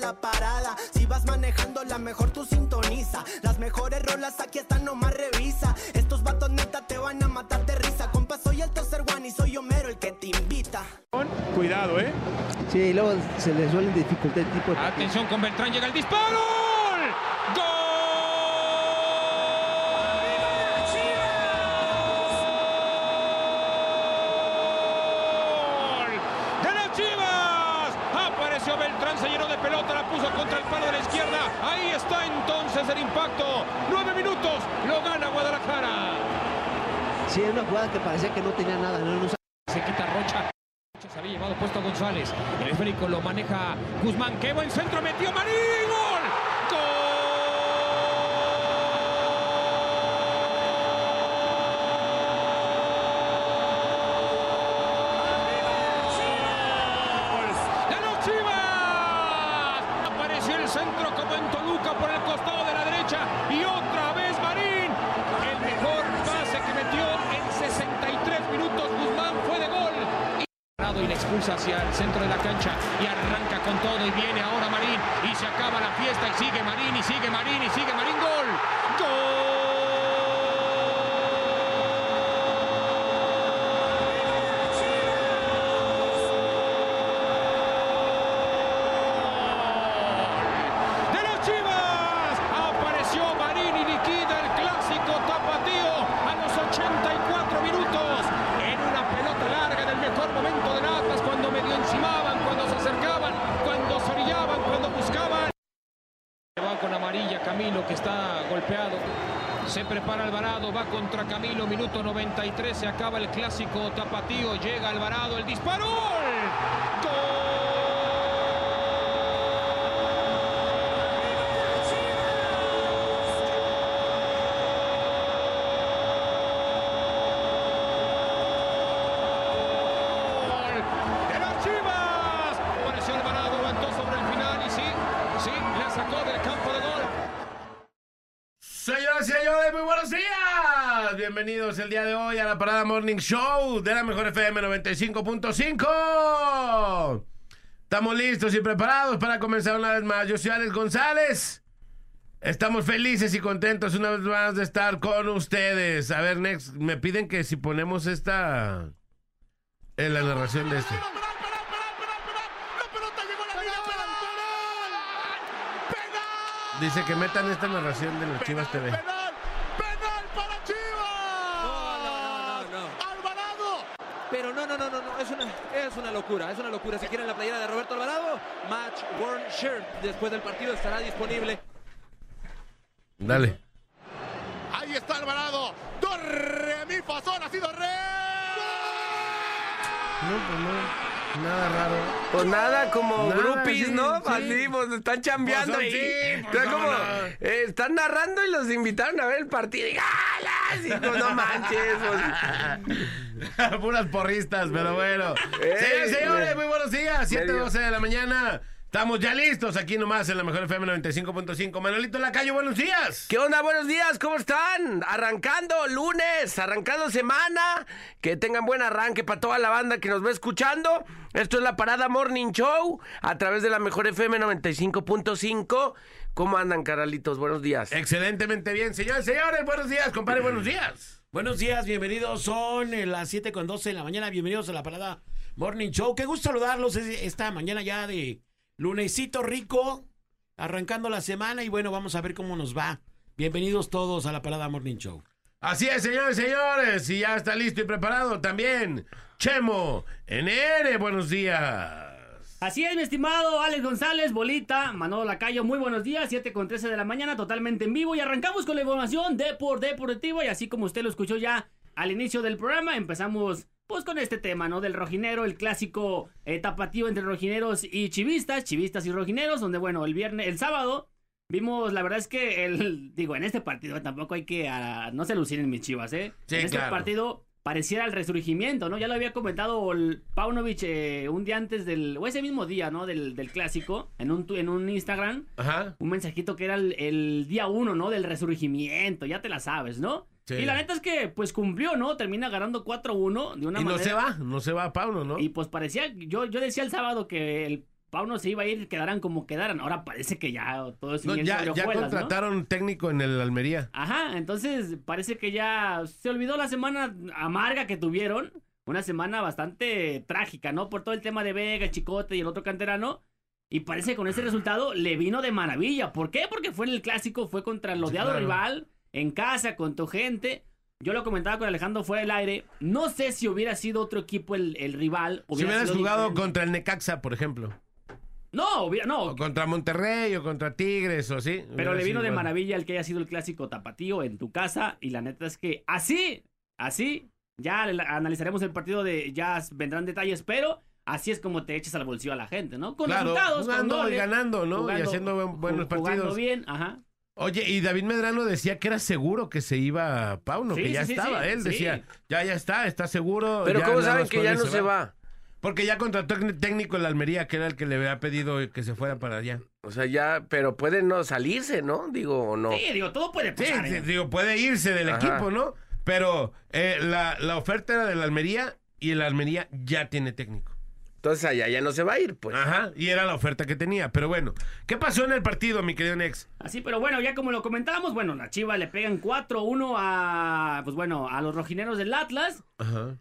la parada. Si vas manejando, la mejor tú sintoniza. Las mejores rolas aquí están, nomás revisa. Estos vatos neta te van a matar de risa. Compa, soy el tercer one y soy Homero el que te invita. Cuidado, ¿eh? Sí, luego se le suele dificultar el tipo de... Atención con Beltrán, llega el disparo. ¡Gol! ¡De las Chivas! Apareció Beltrán, se llenó de pelota, la puso contra el palo de la izquierda. Ahí está entonces el impacto. Nueve minutos, lo gana Guadalajara. Sí, es una jugada que parecía que no tenía nada. No, no Se quita Rocha. Rocha Se había llevado puesto a González. El esférico lo maneja Guzmán. ¡Qué buen centro metió Marín! ¡Gol! ¡De los Chivas! Apareció el centro como en Toluca por el costado de la derecha. Y otra vez Marín. El mejor pase que metió en 63 minutos. Guzmán fue de gol. Expulsa hacia el centro de la cancha y arranca con todo y viene ahora Marín y se acaba la fiesta y sigue Marín y sigue Marín y sigue Marín gol. ¡Gol! ¡De los Chivas! Apareció Marín y liquida el clásico tapatío a los 84 minutos en una pelota larga en el mejor momento del Atlas cuando medio encimaban, cuando se acercaban, cuando se orillaban, cuando buscaban. Va con amarilla Camilo que está golpeado. Se prepara Alvarado, va contra Camilo, minuto 93, se acaba el clásico tapatío, llega Alvarado, el disparo. ¡Gol! ¡De las Chivas! Apareció Alvarado, aguantó sobre el final y sí, sí, la sacó del campo de gol. Señoras y señores, muy buenos días. Bienvenidos el día de hoy a la Parada Morning Show de la Mejor FM 95.5. Estamos listos y preparados para comenzar una vez más. Yo soy Alex González. Estamos felices y contentos una vez más de estar con ustedes. A ver, Next, me piden que si ponemos esta en la narración de este. Dice que metan esta narración de los Chivas TV. ¡Penal! ¡Penal para Chivas! No, no, no, no. ¡Alvarado! Pero no, no, no, no, no, es una, locura, es una locura. Si quieren la playera de Roberto Alvarado, Match Worn Shirt después del partido estará disponible. Dale. Ahí está Alvarado. Do, re, mi, ha sido re. No, pues no. Nada raro. Pues nada, como Nada, groupies, sí, ¿no? sí. Así, pues están chambeando Pues, sí, pues, como, eh, están narrando y los invitaron a ver el partido. Y ¡galas! Y pues, no manches. pues. Puras porristas, pero bueno. Ey, Señores, señores, güey. muy buenos días. Medio. 7:12 de la mañana. Estamos ya listos aquí nomás en la mejor FM 95.5. Manolito Lacayo, buenos días. ¿Qué onda? Buenos días, ¿cómo están? Arrancando lunes, arrancando semana. Que tengan buen arranque para toda la banda que nos va escuchando. Esto es la Parada Morning Show a través de la mejor FM 95.5. ¿Cómo andan, caralitos? Buenos días. Excelentemente bien, señores, señores. Buenos días, compadre, buenos días. Buenos días, bienvenidos. Son eh, las 7 con 12 de la mañana. Bienvenidos a la parada Morning Show. Qué gusto saludarlos es- esta mañana ya de lunesito rico, arrancando la semana. Y bueno, vamos a ver cómo nos va. Bienvenidos todos a la parada Morning Show. Así es, señores, señores. Y ya está listo y preparado también. Chemo, NR, buenos días. Así es, mi estimado Alex González, Bolita, Manolo Lacayo, muy buenos días, 7 con 13 de la mañana, totalmente en vivo y arrancamos con la información de por deportivo y así como usted lo escuchó ya al inicio del programa, empezamos pues con este tema, ¿no? Del rojinero, el clásico eh, tapatío entre rojineros y chivistas, chivistas y rojineros, donde, bueno, el viernes, el sábado, vimos, la verdad es que, el, digo, en este partido tampoco hay que, ah, no se lucir en mis chivas, ¿eh? Sí, en este claro. partido pareciera el resurgimiento, ¿no? Ya lo había comentado el Paunovic eh, un día antes del, o ese mismo día, ¿no? Del, del clásico, en un, en un Instagram, Ajá. un mensajito que era el, el día uno, ¿no? Del resurgimiento, ya te la sabes, ¿no? Sí. Y la neta es que, pues cumplió, ¿no? Termina ganando 4-1 de una Y no manera. se va, no se va Pauno, ¿no? Y pues parecía, yo, yo decía el sábado que el Pauno se iba a ir, quedaran como quedaran. Ahora parece que ya todo es No, ya ya hojuelas, ¿no? contrataron técnico en el Almería. Ajá, entonces parece que ya se olvidó la semana amarga que tuvieron. Una semana bastante trágica, ¿no? Por todo el tema de Vega, Chicote y el otro canterano. Y parece que con ese resultado le vino de maravilla. ¿Por qué? Porque fue en el clásico, fue contra el Sí, odiado claro. rival, en casa, con tu gente. Yo lo comentaba con Alejandro fuera del aire. No sé si hubiera sido otro equipo el, el rival. Si hubiera hubieras sido jugado diferente. contra el Necaxa, por ejemplo. No, hubiera, no. O contra Monterrey o contra Tigres o así. Pero le vino sido de igual. maravilla el que haya sido el clásico tapatío en tu casa. Y la neta es que así, así, ya analizaremos el partido de, ya vendrán detalles, pero así es como te echas al bolsillo a la gente, ¿no? Con Claro, resultados, con jugando y goles, ganando, ¿no? y jugando- haciendo buen- buenos ju- Jugando partidos. bien, ajá. Oye, y David Medrano decía que era seguro que se iba Pauno, Sí, que ya sí, estaba. sí, Él sí. decía, ya, ya está, está seguro. Pero ya ¿cómo saben que con ya no se va? Porque ya contrató el técnico en la Almería, que era el que le había pedido que se fuera para allá. O sea, ya, pero pueden no salirse, ¿no? Digo, o no. Sí, digo, todo puede pasar. sí, ¿eh? digo, puede irse del Ajá. equipo, ¿no? Pero eh, la, la oferta era de la Almería y el Almería ya tiene técnico. Entonces allá ya no se va a ir, pues. Ajá, y era la oferta que tenía. Pero bueno, ¿qué pasó en el partido, mi querido Nex? Así, pero bueno, ya como lo comentábamos, bueno, la Chiva le pegan 4-1 a, pues bueno, a los rojineros del Atlas. Ajá.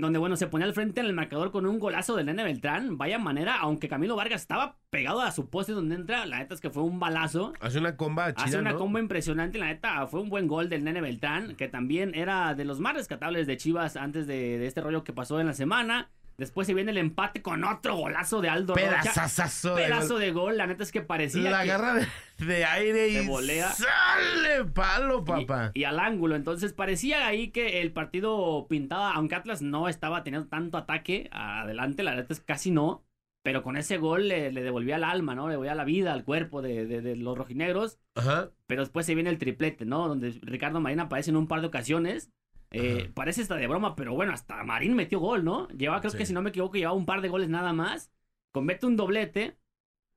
Donde bueno, se ponía al frente en el marcador con un golazo del Nene Beltrán. Vaya manera, aunque Camilo Vargas estaba pegado a su poste donde entra, la neta es que fue un balazo. Hace una comba chida, Hace una ¿no? combo impresionante, la neta, fue un buen gol del Nene Beltrán, que también era de los más rescatables de Chivas antes de, de este rollo que pasó en la semana. Después se viene el empate con otro golazo de Aldo Rocha. Pedazazazo de Pedazo gol. de gol, la neta es que parecía La que- agarra de, de aire y volea. sale palo, papá. Y, al ángulo. Entonces parecía ahí que el partido pintaba, aunque Atlas no estaba teniendo tanto ataque adelante, la verdad es casi no. Pero con ese gol le, le devolvía el alma, ¿no? Le devolvía la vida al cuerpo de, de- de los rojinegros. Ajá. Pero después se viene el triplete, ¿no? Donde Ricardo Marín aparece en un par de ocasiones. Eh, parece hasta de broma, pero bueno, hasta Marín metió gol, ¿no? Lleva, creo Sí. que si no me equivoco, llevaba un par de goles nada más. Convierte un doblete.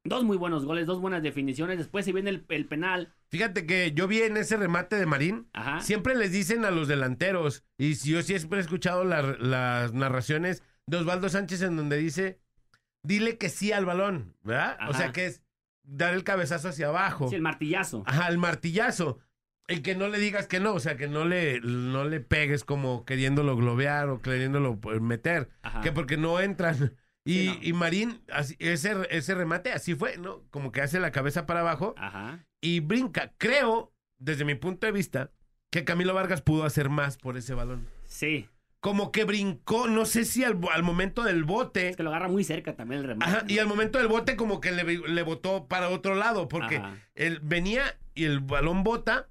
Dos muy buenos goles, dos buenas definiciones. Después se viene el, el penal. Fíjate que yo vi en ese remate de Marín, Ajá. siempre les dicen a los delanteros, y si yo siempre he escuchado la- las narraciones de Osvaldo Sánchez en donde dice, dile que sí al balón, ¿verdad? O sea que es dar el cabezazo hacia abajo. Sí, el martillazo. Ajá, el martillazo. El que no le digas que no, o sea, que no le, no le pegues como queriéndolo globear o queriéndolo pues, meter, Ajá. que porque no entran. Y, Sí, no. y Marín, así- ese, ese remate así fue, ¿no? Como que hace la cabeza para abajo Ajá. y brinca. Creo, desde mi punto de vista, que Camilo Vargas pudo hacer más por ese balón. Sí. Como que brincó, no sé si al, al momento del bote. Es que lo agarra muy cerca también el remate. Ajá, ¿no? y al momento del bote como que le, le botó para otro lado, porque él venía y el balón bota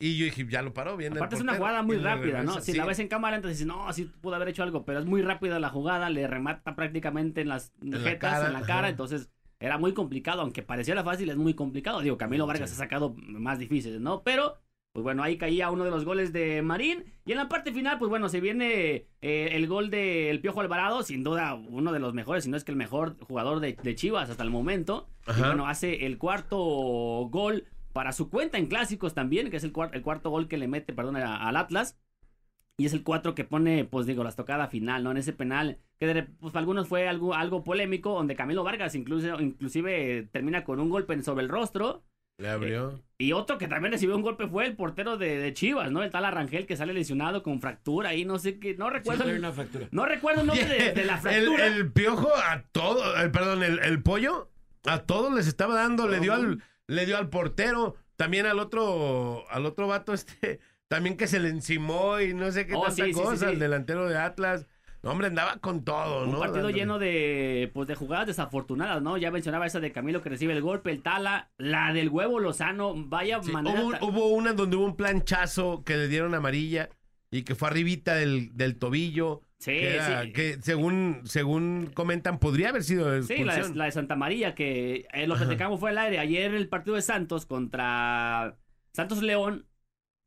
y yo dije, ya lo paró bien. el Aparte es una jugada muy rápida, ¿no? Si Sí. la ves en cámara, entonces dices, no, sí pudo haber hecho algo, pero es muy rápida la jugada, le remata prácticamente en las la jetas, cara, en la cara, ajá. entonces era muy complicado, aunque pareciera fácil, es muy complicado. Digo, Camilo Vargas Sí. ha sacado más difíciles, ¿no? Pero, pues bueno, ahí caía uno de los goles de Marín, y en la parte final, pues bueno, se viene eh, el gol del Piojo Alvarado, sin duda uno de los mejores, si no es que el mejor jugador de, de Chivas hasta el momento. Y bueno, hace el cuarto gol para su cuenta en clásicos también, que es el, cuar- el cuarto gol que le mete, perdón, al Atlas. Y es el cuatro que pone, pues digo, la estocada final, ¿no? En ese penal, que de, pues, para algunos fue algo, algo polémico, donde Camilo Vargas incluso, inclusive termina con un golpe sobre el rostro. Le abrió. Y otro que también recibió un golpe fue el portero de, de Chivas, ¿no? El tal Arrangel que sale lesionado con fractura ahí, no sé qué, no recuerdo. una fractura. no recuerdo el nombre de, de la fractura. el piojo a todo, el, perdón, el, el pollo a todos les estaba dando, le dio al, le dio al portero, también al otro, al otro vato este, también que se le encimó y no sé qué Oh, tanta sí, sí, sí, cosa, sí. el delantero de Atlas. No, hombre, andaba con todo, Un ¿no? partido Dándole. lleno de, pues, de jugadas desafortunadas, ¿no? Ya mencionaba esa de Camilo que recibe el golpe, el Tala, la del huevo Lozano, vaya Sí, manera. hubo, un- hubo una donde hubo un planchazo que le dieron amarilla y que fue arribita del, del tobillo. Sí, que, era- sí. que según, según comentan, podría haber sido Sí, la de, expulsión. la de Santa María, que eh, lo platicamos fue al aire. Ayer el partido de Santos contra Santos León.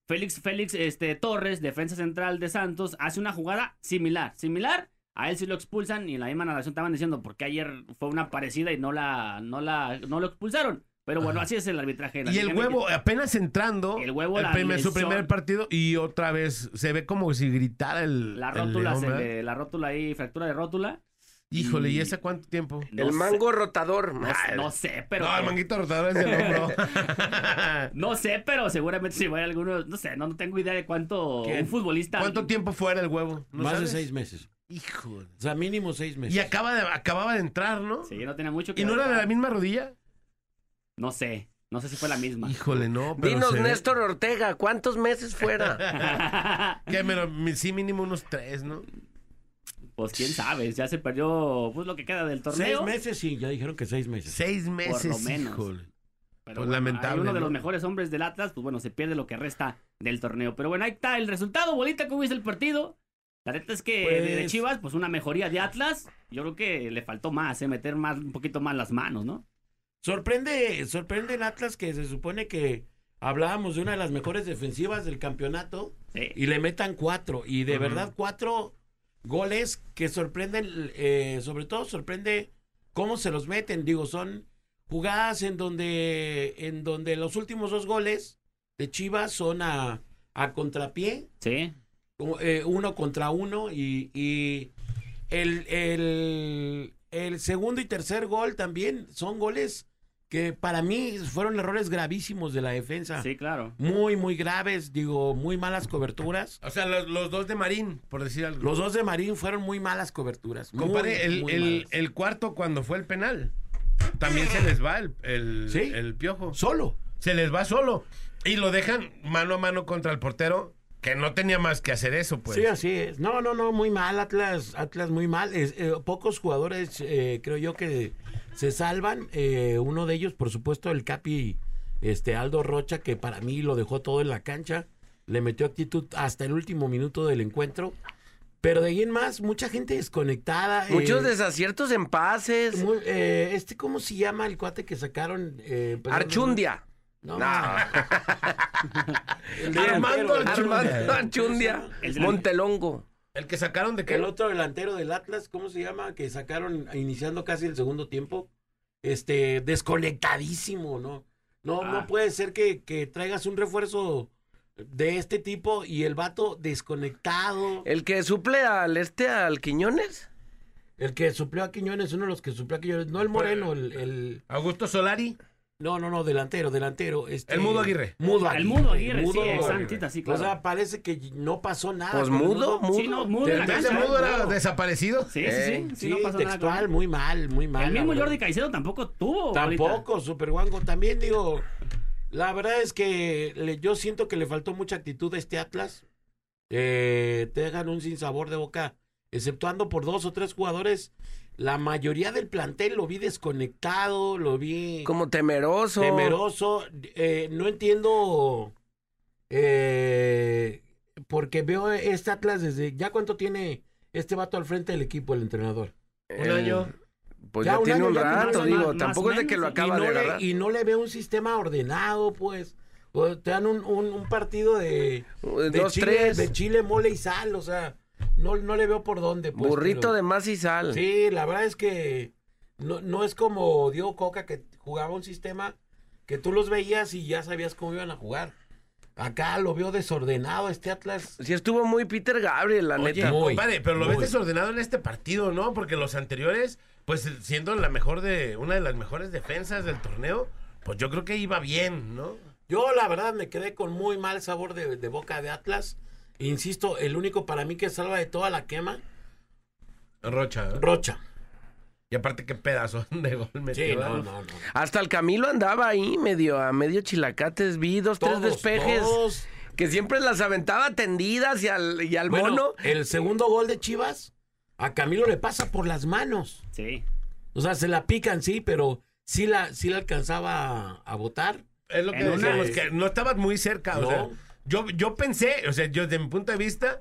Félix, Félix este, Torres, defensa central de Santos, hace una jugada similar. Similar, a él sí lo expulsan y en la misma narración estaban diciendo porque ayer fue una parecida y no la, no la, no lo expulsaron. Pero bueno, así es el arbitraje. la Y el huevo apenas entrando, El huevo, la primer- su primer partido, y otra vez se ve como si gritara el. La el rótula, león, se le- la rótula ahí, fractura de rótula. Híjole, ¿y ese cuánto tiempo? No el sé- mango rotador. No, no sé, pero. no, el manguito rotador es del hombro. No sé, pero seguramente si hay algunos, no sé, no, no tengo idea de cuánto ¿Quién? un futbolista. ¿Cuánto tiempo fuera el huevo? ¿No Más sabes? de seis meses. Híjole. O sea, mínimo seis meses. Y acaba de, acababa de entrar, ¿no? Sí, no tenía mucho que ¿Y no era de la misma rodilla? No sé, no sé si fue la misma. Híjole, no. Pero Dinos, ve- Néstor Ortega, ¿cuántos meses fuera? Que sí, mínimo unos tres, ¿no? pues quién sabe, ya se perdió pues lo que queda del Seis torneo. meses, sí, ya dijeron que seis meses. Seis meses, lo menos. híjole. Pero Pues bueno, lamentable, hay uno de ¿no? los mejores hombres del Atlas, pues bueno, se pierde lo que resta del torneo. Pero bueno, ahí está el resultado, bolita, ¿cómo viste el partido? La neta es que de- de Pues- Chivas, pues una mejoría de Atlas. Yo creo que le faltó más, ¿eh? meter más, un poquito más las manos, ¿no? Sorprende, sorprende el Atlas que se supone que hablábamos de una de las mejores defensivas del campeonato Sí. y le metan cuatro. Y de verdad, cuatro goles que sorprenden, eh, sobre todo sorprende cómo se los meten. Digo, son jugadas en donde, en donde los últimos dos goles de Chivas son a, a contrapié, Sí. eh, uno contra uno y, y el, el, el segundo y tercer gol también son goles que para mí fueron errores gravísimos de la defensa. Sí, claro. Muy, muy graves, digo, muy malas coberturas. O sea, los, los dos de Marín, por decir algo. Los dos de Marín fueron muy malas coberturas. muy, Compadre, el, muy el- malas. el cuarto cuando fue el penal. También se les va el, el, Sí. el piojo. Solo. Se les va solo. Y lo dejan mano a mano contra el portero, que no tenía más que hacer eso, pues. Sí, así es. No, no, no, muy mal, Atlas, Atlas muy mal. Es, eh, pocos jugadores, eh, creo yo, que se salvan. Eh, uno de ellos, por supuesto, el Capi este, Aldo Rocha, que para mí lo dejó todo en la cancha. Le metió actitud hasta el último minuto del encuentro. Pero de ahí en más, mucha gente desconectada. eh, Muchos desaciertos en pases. muy- eh, este, ¿cómo se llama el cuate que sacaron? Eh, Archundia. No, No. Armando Archundia. Armando Archundia. Montelongo. El que sacaron de que El otro delantero del Atlas, ¿cómo se llama? Que sacaron iniciando casi el segundo tiempo. Este, desconectadísimo, ¿no? No, Ah. no puede ser que, que traigas un refuerzo de este tipo y el vato desconectado. El que suple al este, al Quiñones. El que suplió a Quiñones, uno de los que suplió a Quiñones, no el Moreno, el, el- Augusto Solari. No, no, no, delantero, delantero. Este, El Mudo Aguirre. Mudo El Mudo Aguirre, sí, Aguirre. Santita, sí, claro. O sea, parece que no pasó nada. Pues mudo, mudo. Sí, no, mudo en la ¿En vez de cancha. mudo era Mudo. desaparecido? Sí, sí, Eh, sí, sí, Sí, no pasó textual, muy mal, muy mal. El mismo verdad. Jordi Caicedo tampoco tuvo. Tampoco, Super Guango. También digo, la verdad es que le- yo siento que le faltó mucha actitud a este Atlas. Eh, te dejan un sinsabor de boca, exceptuando por dos o tres jugadores. La mayoría del plantel lo vi desconectado, lo vi Como temeroso. temeroso. Eh, no entiendo, eh, porque veo este Atlas desde... ¿Ya cuánto tiene este vato al frente del equipo, el entrenador? Un año. Pues Ya ya, un tiene año, un rato, digo. más Tampoco es de que lo acaba no, de le, y no le veo un sistema ordenado, pues. O te dan un, un- un partido de, de Dos, Chile, tres. de Chile, mole y sal, o sea, no, no le veo por dónde. Pues, Burrito pero- de más y sal. Sí, la verdad es que no, no es como Diego Coca que jugaba un sistema que tú los veías y ya sabías cómo iban a jugar. Acá lo veo desordenado este Atlas. Sí estuvo muy Peter Gabriel, la Oye, neta. muy, compadre, pero lo muy. ves desordenado en este partido, ¿no? Porque los anteriores, pues siendo la mejor de, una de las mejores defensas del torneo, pues yo creo que iba bien, ¿no? Yo la verdad me quedé con muy mal sabor de, de boca de Atlas. Insisto, el único para mí que salva de toda la quema, Rocha. ¿eh? Rocha. Y aparte qué pedazo de gol metió. Sí, no, ¿verdad? no, no. Hasta el Camilo andaba ahí medio a medio chilacates. Vi dos, tres Todos, despejes todos. que siempre las aventaba tendidas y al, y al Bueno, mono. el segundo gol de Chivas, a Camilo le pasa por las manos. Sí. O sea, se la pican, sí, pero sí la, sí la alcanzaba a, botar. Es lo que decíamos, que no estabas muy cerca. O No. sea, yo, yo pensé, o sea, yo desde mi punto de vista,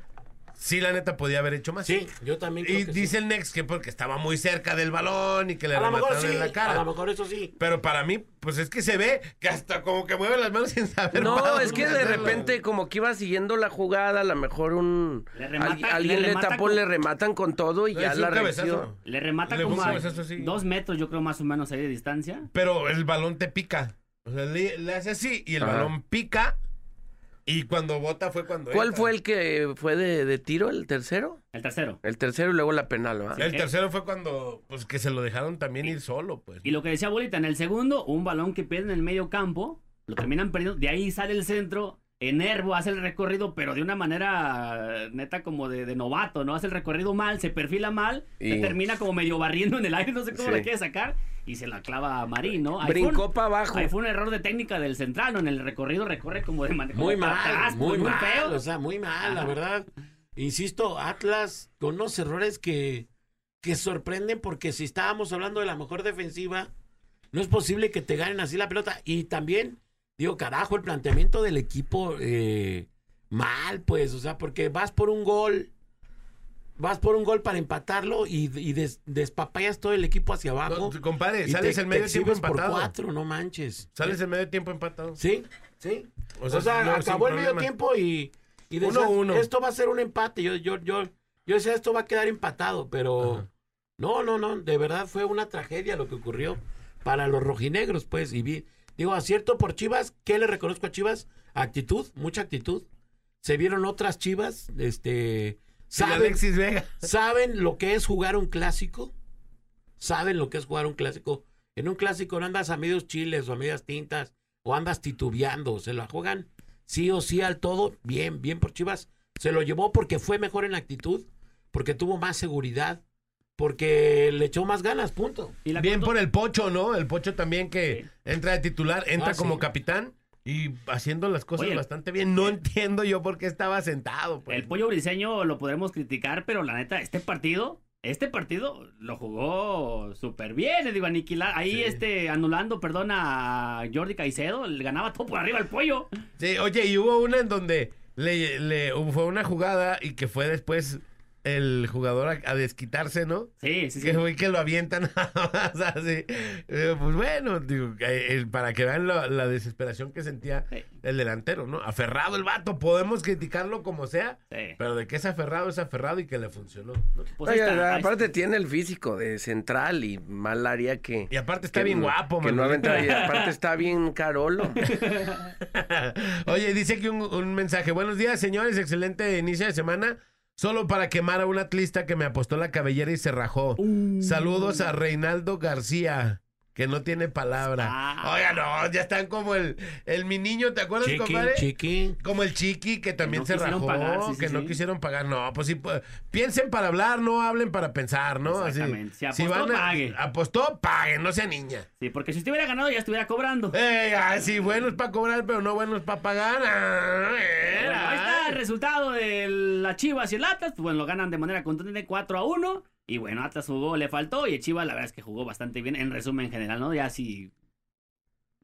sí, la neta podía haber hecho más. Sí, yo también creo Y que dice sí. el Next que porque estaba muy cerca del balón y que le remataron sí, en la cara. a lo mejor eso sí. Pero para mí, pues es que se ve que hasta como que mueve las manos sin saber. No, para es que de hacerlo. repente como que iba siguiendo la jugada, a lo mejor un Le remata- alguien, alguien le le, tapó, con- le rematan con todo y No, ya la reacción. Le remata Le como a cabezazo, sí. dos metros, yo creo más o menos ahí de distancia. Pero el balón te pica. O sea, le, le hace así y el Ajá. balón pica. Y cuando bota fue cuando. ¿Cuál entra. fue el que fue de, de tiro, el tercero? El tercero. El tercero y luego la penal, ¿va? El tercero fue cuando. Pues que se lo dejaron también ir solo, pues. Y lo que decía Bolita, en el segundo, un balón que pierde en el medio campo, lo terminan perdiendo, de ahí sale el centro, Enervo hace el recorrido, pero de una manera neta como de, de novato, ¿no? Hace el recorrido mal, se perfila mal, Y- se termina como medio barriendo en el aire, no sé cómo Sí. le quiere sacar, y se la clava a Marín, ¿no? Ahí fue un- Brincó para abajo. Ahí fue un error de técnica del central, ¿no? En el recorrido recorre como de manera Muy mal, atrás, muy, pues, mal, feo. o sea, muy mal, la verdad. Insisto, Atlas con unos errores que, que sorprenden porque si estábamos hablando de la mejor defensiva, no es posible que te ganen así la pelota. Y también, digo, carajo, el planteamiento del equipo eh, mal, pues, o sea, porque vas por un gol, vas por un gol para empatarlo y, y des- despapallas todo el equipo hacia abajo. No, compadre, sales te- en medio tiempo exhibes por empatado. cuatro, no manches. Sales en medio tiempo empatado. Sí, sí. O O sea, no, acabó el medio tiempo y, y decías, Uno, uno. esto va a ser un empate. Yo, yo, yo, yo decía, esto va a quedar empatado, pero Ajá. no, no, no, de verdad fue una tragedia lo que ocurrió para los rojinegros, pues. Y vi, digo, acierto por Chivas, ¿qué le reconozco a Chivas? Actitud, mucha actitud. Se vieron otras Chivas, este, saben, Alexis Vega. saben lo que es jugar un clásico. Saben lo que es jugar un clásico. En un clásico no andas a medios chiles o a medias tintas o andas titubeando. Se la juegan sí o sí al todo. Bien, bien por Chivas. Se lo llevó porque fue mejor en actitud, porque tuvo más seguridad, porque le echó más ganas, punto. Y la Bien por el Pocho, ¿no? El Pocho también que Sí. entra de titular, entra Ah, como sí. capitán y haciendo las cosas Oye, bastante bien. No entiendo yo por qué estaba sentado. Pues. El pollo briseño lo podremos criticar, pero la neta, este partido, este partido lo jugó súper bien, eh, digo, aniquilar, ahí Sí. este, anulando, perdón, a Jordi Caicedo, le ganaba todo por arriba el pollo. Sí, oye, y hubo una en donde le, le- fue una jugada y que fue después el jugador a, a desquitarse, ¿no? Sí, sí, sí. Que fue que lo avientan nada más así. Eh, Pues bueno, digo, eh, para que vean la, la desesperación que sentía Sí. el delantero, ¿no? Aferrado el vato, podemos criticarlo como sea, Sí. pero de que es aferrado, es aferrado y que le funcionó. ¿no? Pues Oye, está, aparte está. tiene el físico de central y mal haría que... Y aparte está que bien no- guapo, que no aventa- y aparte está bien carolo. Oye, dice aquí un, un mensaje. Buenos días, señores. Excelente inicio de semana. Solo para quemar a un atlista que me apostó la cabellera y se rajó. Uh. Saludos a Reinaldo García, que no tiene palabra. Ah. Oiga, no, ya están como el, el mi niño, ¿te acuerdas, Chiqui, compadre? chiqui. Como el chiqui que también no se rajó, pagar, sí, sí, que no sí. quisieron pagar. No, pues sí, pues, piensen para hablar, no hablen para pensar, ¿no? Así, Exactamente. Si apostó, pague. Apostó, pague, no sea niña. Sí, porque si usted hubiera ganado ya estuviera cobrando. Eh, ah, sí, buenos para cobrar, pero no buenos para pagar. Ah, eh, Bueno, ahí está el resultado de las Chivas y el Atlas. Pues bueno, lo ganan de manera contundente 4 a 1. Y bueno, Atlas jugó, le faltó. Y el Chivas, la verdad es que jugó bastante bien. En resumen general, ¿no? Ya si.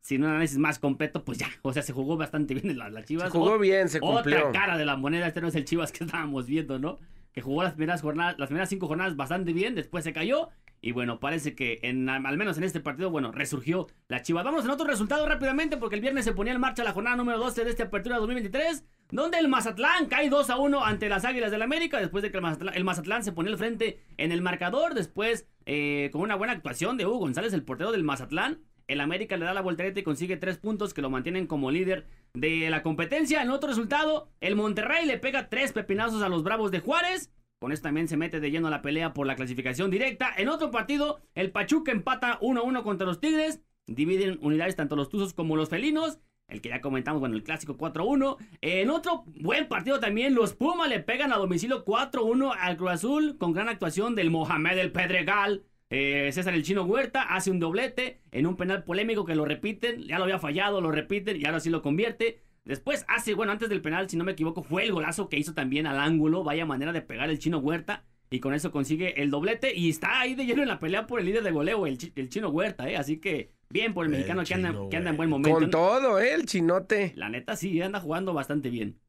Sin un análisis más completo, pues ya. O sea, se jugó bastante bien la, la Chivas. Se jugó O- bien, se cumplió. Otra cara de la moneda. Este no es el Chivas que estábamos viendo, ¿no? Que jugó las primeras jornadas, las primeras cinco jornadas bastante bien. Después se cayó. Y bueno, parece que en, al menos en este partido, bueno, resurgió la Chivas. Vamos en otro resultado rápidamente porque el viernes se ponía en marcha la jornada número 12 de esta apertura 2023, donde el Mazatlán cae 2 a 1 ante las Águilas del América, después de que el Mazatlán, el Mazatlán se ponía al frente en el marcador, después eh, con una buena actuación de Hugo González, el portero del Mazatlán. El América le da la voltereta y consigue tres puntos que lo mantienen como líder de la competencia. En otro resultado, el Monterrey le pega tres pepinazos a los Bravos de Juárez. Con esto también se mete de lleno a la pelea por la clasificación directa. En otro partido, el Pachuca empata 1-1 contra los Tigres. Dividen unidades tanto los Tuzos como los Felinos. El que ya comentamos, bueno, el clásico 4-1. En otro buen partido también, los Pumas le pegan a domicilio 4-1 al Cruz Azul con gran actuación del Mohamed el Pedregal. Eh, César el Chino Huerta hace un doblete en un penal polémico que lo repiten. Ya lo había fallado, lo repiten y ahora sí lo convierte. Después hace, bueno, antes del penal, si no me equivoco, fue el golazo que hizo también al ángulo. Vaya manera de pegar el Chino Huerta. Y con eso consigue el doblete. Y está ahí de lleno en la pelea por el líder de goleo, el, el Chino Huerta, ¿eh? Así que bien por el, El mexicano que anda, que anda en buen momento. Con todo, ¿eh? El chinote. La neta sí, anda jugando bastante bien.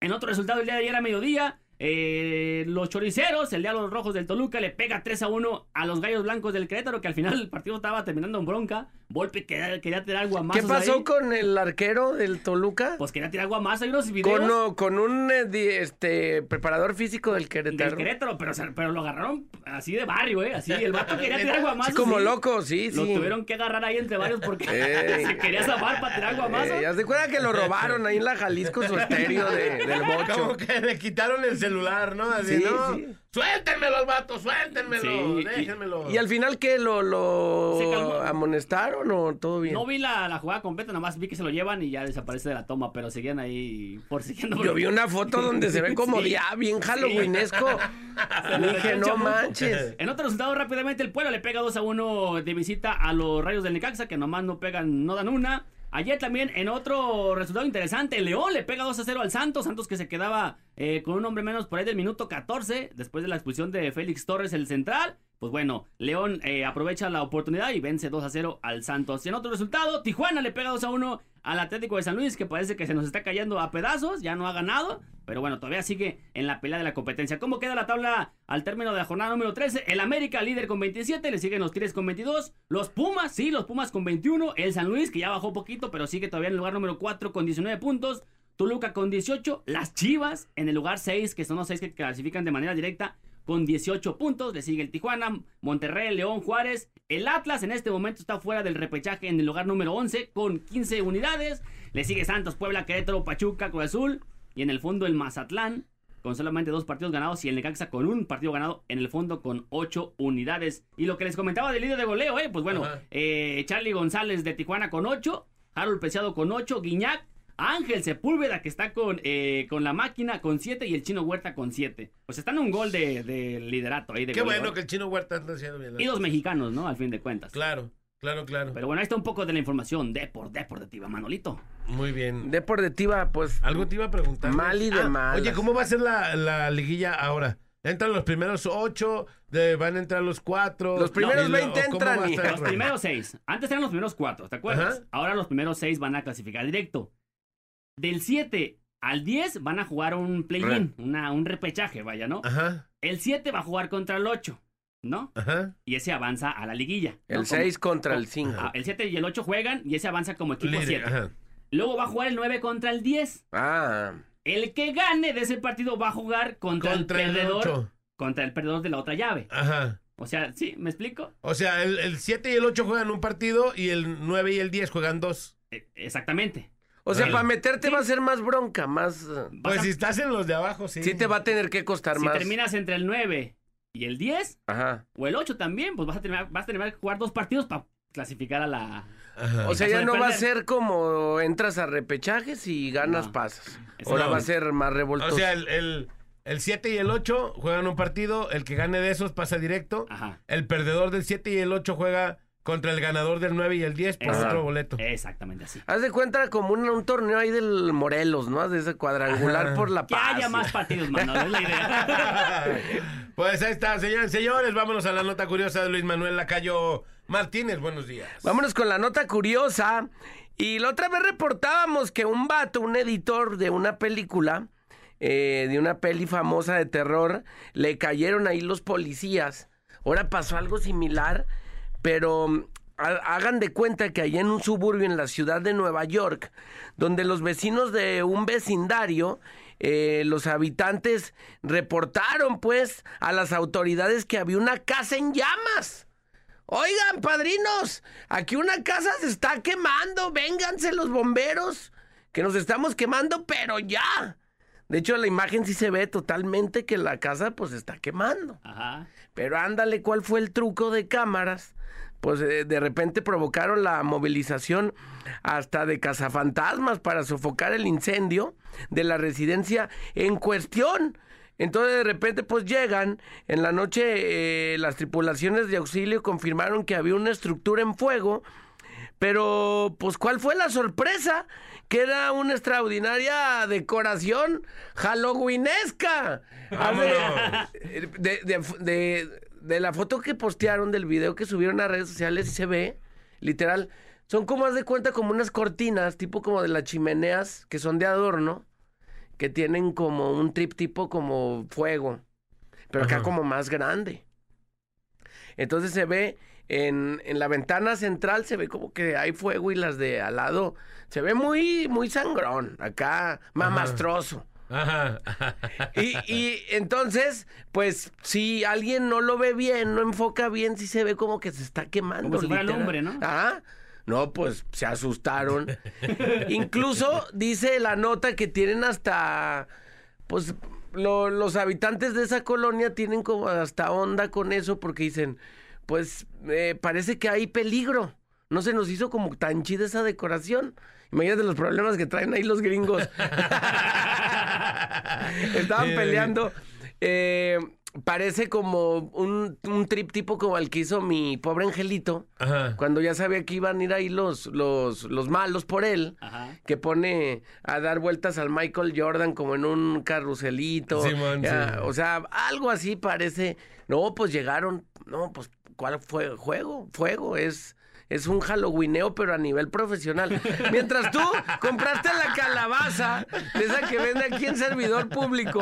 En otro resultado, el día de ayer a mediodía, eh, los choriceros, el Diablos Rojos del Toluca, le pega 3 a 1 a los Gallos Blancos del Querétaro, que al final el partido estaba terminando en bronca. Volpe quería, quería tirar guamazos ¿Qué pasó ahí. con el arquero del Toluca? Pues quería tirar guamazos, hay unos videos. Con, un eh, este preparador físico del Querétaro. Del Querétaro, pero, pero lo agarraron así de barrio, ¿eh? Así, el vato quería tirar guamazos. Sí, como sí. loco, sí, Lo sí. tuvieron que agarrar ahí entre varios porque se quería zafar para tirar guamazos. Eh, ya se acuerdan que lo robaron ahí en la Jalisco su estéreo de- del bocho. Como que le quitaron el celular, ¿no? Así, Sí, ¿no? sí. Suéltenmelo, vatos, suéltenmelo, Sí, y- déjenmelo. ¿Y al final qué? ¿Lo, Se lo calmó. amonestaron o todo bien? No vi la, la jugada completa, nomás vi que se lo llevan y ya desaparece de la toma, pero seguían ahí persiguiendo. Yo vi una foto donde se ve como Sí. ya bien halloweenesco. Le Dije, no manches. En otro resultado, rápidamente, el Puebla le pega 2 a 1 de visita a los Rayos del Necaxa, que nomás no pegan, no dan una. Ayer también, en otro resultado interesante, León le pega 2 a 0 al Santos. Santos que se quedaba eh, con un hombre menos por ahí del minuto 14, después de la expulsión de Félix Torres, el central. Pues bueno, León eh, aprovecha la oportunidad y vence 2 a 0 al Santos. Y en otro resultado, Tijuana le pega 2 a 1 al Atlético de San Luis, que parece que se nos está cayendo a pedazos, ya no ha ganado, pero bueno, todavía sigue en la pelea de la competencia. ¿Cómo queda la tabla al término de la jornada número 13? El América líder con 27, le siguen los Tigres con 22, los Pumas, sí, los Pumas con 21, el San Luis, que ya bajó poquito, pero sigue todavía en el lugar número 4 con 19 puntos, Toluca con 18, las Chivas en el lugar 6, que son los 6 que clasifican de manera directa con 18 puntos. Le sigue el Tijuana, Monterrey, León, Juárez. El Atlas en este momento está fuera del repechaje en el lugar número 11 con 15 unidades. Le sigue Santos, Puebla, Querétaro, Pachuca, Cruz Azul. Y en el fondo el Mazatlán con solamente dos partidos ganados y el Necaxa con un partido ganado en el fondo con 8 unidades. Y lo que les comentaba del líder de goleo, eh, pues bueno, eh, Charlie González de Tijuana con 8, Harold Preciado con 8, Guiñac, Ángel Sepúlveda que está con, eh, con la máquina con 7 y el Chino Huerta con 7. Pues están en un gol de, de liderato ahí de Qué bueno que el chino Huerta anda haciendo bien. Y los mexicanos, ¿no? Al fin de cuentas. Claro, claro, claro. Pero bueno, ahí está un poco de la información de por deportiva, Manolito. Muy bien. Deportiva, pues. Algo te iba a preguntar. Mal y de Ah, malas. Oye, ¿cómo va a ser la, la liguilla ahora? ¿Entran los primeros ocho? de- ¿Van a entrar los cuatro? Los primeros ¿Y 20 o cómo entran Los primeros seis. Antes eran los primeros cuatro, ¿te acuerdas? Ajá. Ahora los primeros seis van a clasificar directo. Del 7 al 10 van a jugar un play-in, una- un repechaje, vaya, ¿no? Ajá, El 7 va a jugar contra el 8, ¿no? ajá. Y ese avanza a la liguilla. ¿no? El Como- 6 contra el como- 5. Ah, el 7 y el 8 juegan y ese avanza como equipo Líder, 7. ajá. Luego va a jugar el 9 contra el 10. Ah, El que gane de ese partido va a jugar contra, Contra el perdedor. contra el perdedor de la otra llave. Ajá. O sea, ¿sí? ¿Me explico? O sea, el 7 y el 8 juegan un partido y el 9 y el 10 juegan dos. Eh, exactamente. O sea, para meterte va a ser más bronca, más... eh, Pues si estás en los de abajo, sí. Sí te va a tener que costar si más. terminas entre el 9 y el 10, Ajá. o el 8 también, pues vas a tener, vas a tener que jugar dos partidos para clasificar a la... Ajá. O sea, ya de no va a perder. ser como entras a repechajes y ganas No. pasas. Eso Ahora no. va a ser más o revoltoso. sea, el, el, el 7 y el 8 juegan un partido, el que gane de esos pasa directo. Ajá. El perdedor del 7 y el 8 juega contra el ganador del 9 y el 10 por Exacto. otro boleto. Exactamente así. Haz de cuenta como un, un torneo ahí del Morelos, ¿no? De ese cuadrangular Ajá. por la Que paz. haya más partidos, Manolo, es la idea. pues ahí está, señores, señores, vámonos a la nota curiosa de Luis Manuel Lacayo Martínez. Buenos días. Vámonos con la nota curiosa. Y la otra vez reportábamos que un vato, un editor de una película, eh, de una peli famosa de terror, le cayeron ahí los policías. Ahora pasó algo similar, pero mm, ha- hagan de cuenta que allá en un suburbio en la ciudad de Nueva York, donde los vecinos de un vecindario, eh, los habitantes reportaron pues a las autoridades que había una casa en llamas. Oigan, padrinos, aquí una casa se está quemando, vénganse los bomberos, que nos estamos quemando, pero ya. De hecho, la imagen sí se ve totalmente que la casa pues está quemando. Ajá. Pero ándale, ¿cuál fue el truco de cámaras? Pues eh, de repente provocaron la movilización hasta de cazafantasmas para sofocar el incendio de la residencia en cuestión. Entonces de repente pues llegan, en la noche eh, las tripulaciones de auxilio confirmaron que había una estructura en fuego, pero pues ¿cuál fue la sorpresa? Que era una extraordinaria decoración halloweenesca. De, de- de- de la foto que postearon, del video que subieron a redes sociales, se ve, literal, son como haz de cuenta como unas cortinas, tipo como de las chimeneas, que son de adorno, que tienen como un trip tipo como fuego, pero acá Ajá. como más grande. Entonces se ve en, en la ventana central, se ve como que hay fuego y las de al lado se ve muy, muy sangrón, acá mamastroso. Ajá. Y, y entonces, pues, si alguien no lo ve bien, no enfoca bien, sí se ve como que se está quemando. Como si fuera lumbre, ¿no? Ajá. No, pues se asustaron. Incluso dice la nota que tienen hasta, pues, lo- los habitantes de esa colonia tienen como hasta onda con eso porque dicen, pues, eh, parece que hay peligro. No se nos hizo como tan chida esa decoración. Imagínate los problemas que traen ahí los gringos. Estaban peleando. Eh, parece como un, un trip tipo como el que hizo mi pobre angelito. Ajá. Cuando ya sabía que iban a ir ahí los, los, los malos por él. Ajá. Que pone a dar vueltas al Michael Jordan como en un carruselito. Ya, sí. O sea, algo así parece. No, pues llegaron. No, pues, ¿cuál fue? Juego, fuego. Es. Es un halloweeneo, pero a nivel profesional. Mientras tú compraste la calabaza, de esa que vende aquí en servidor público,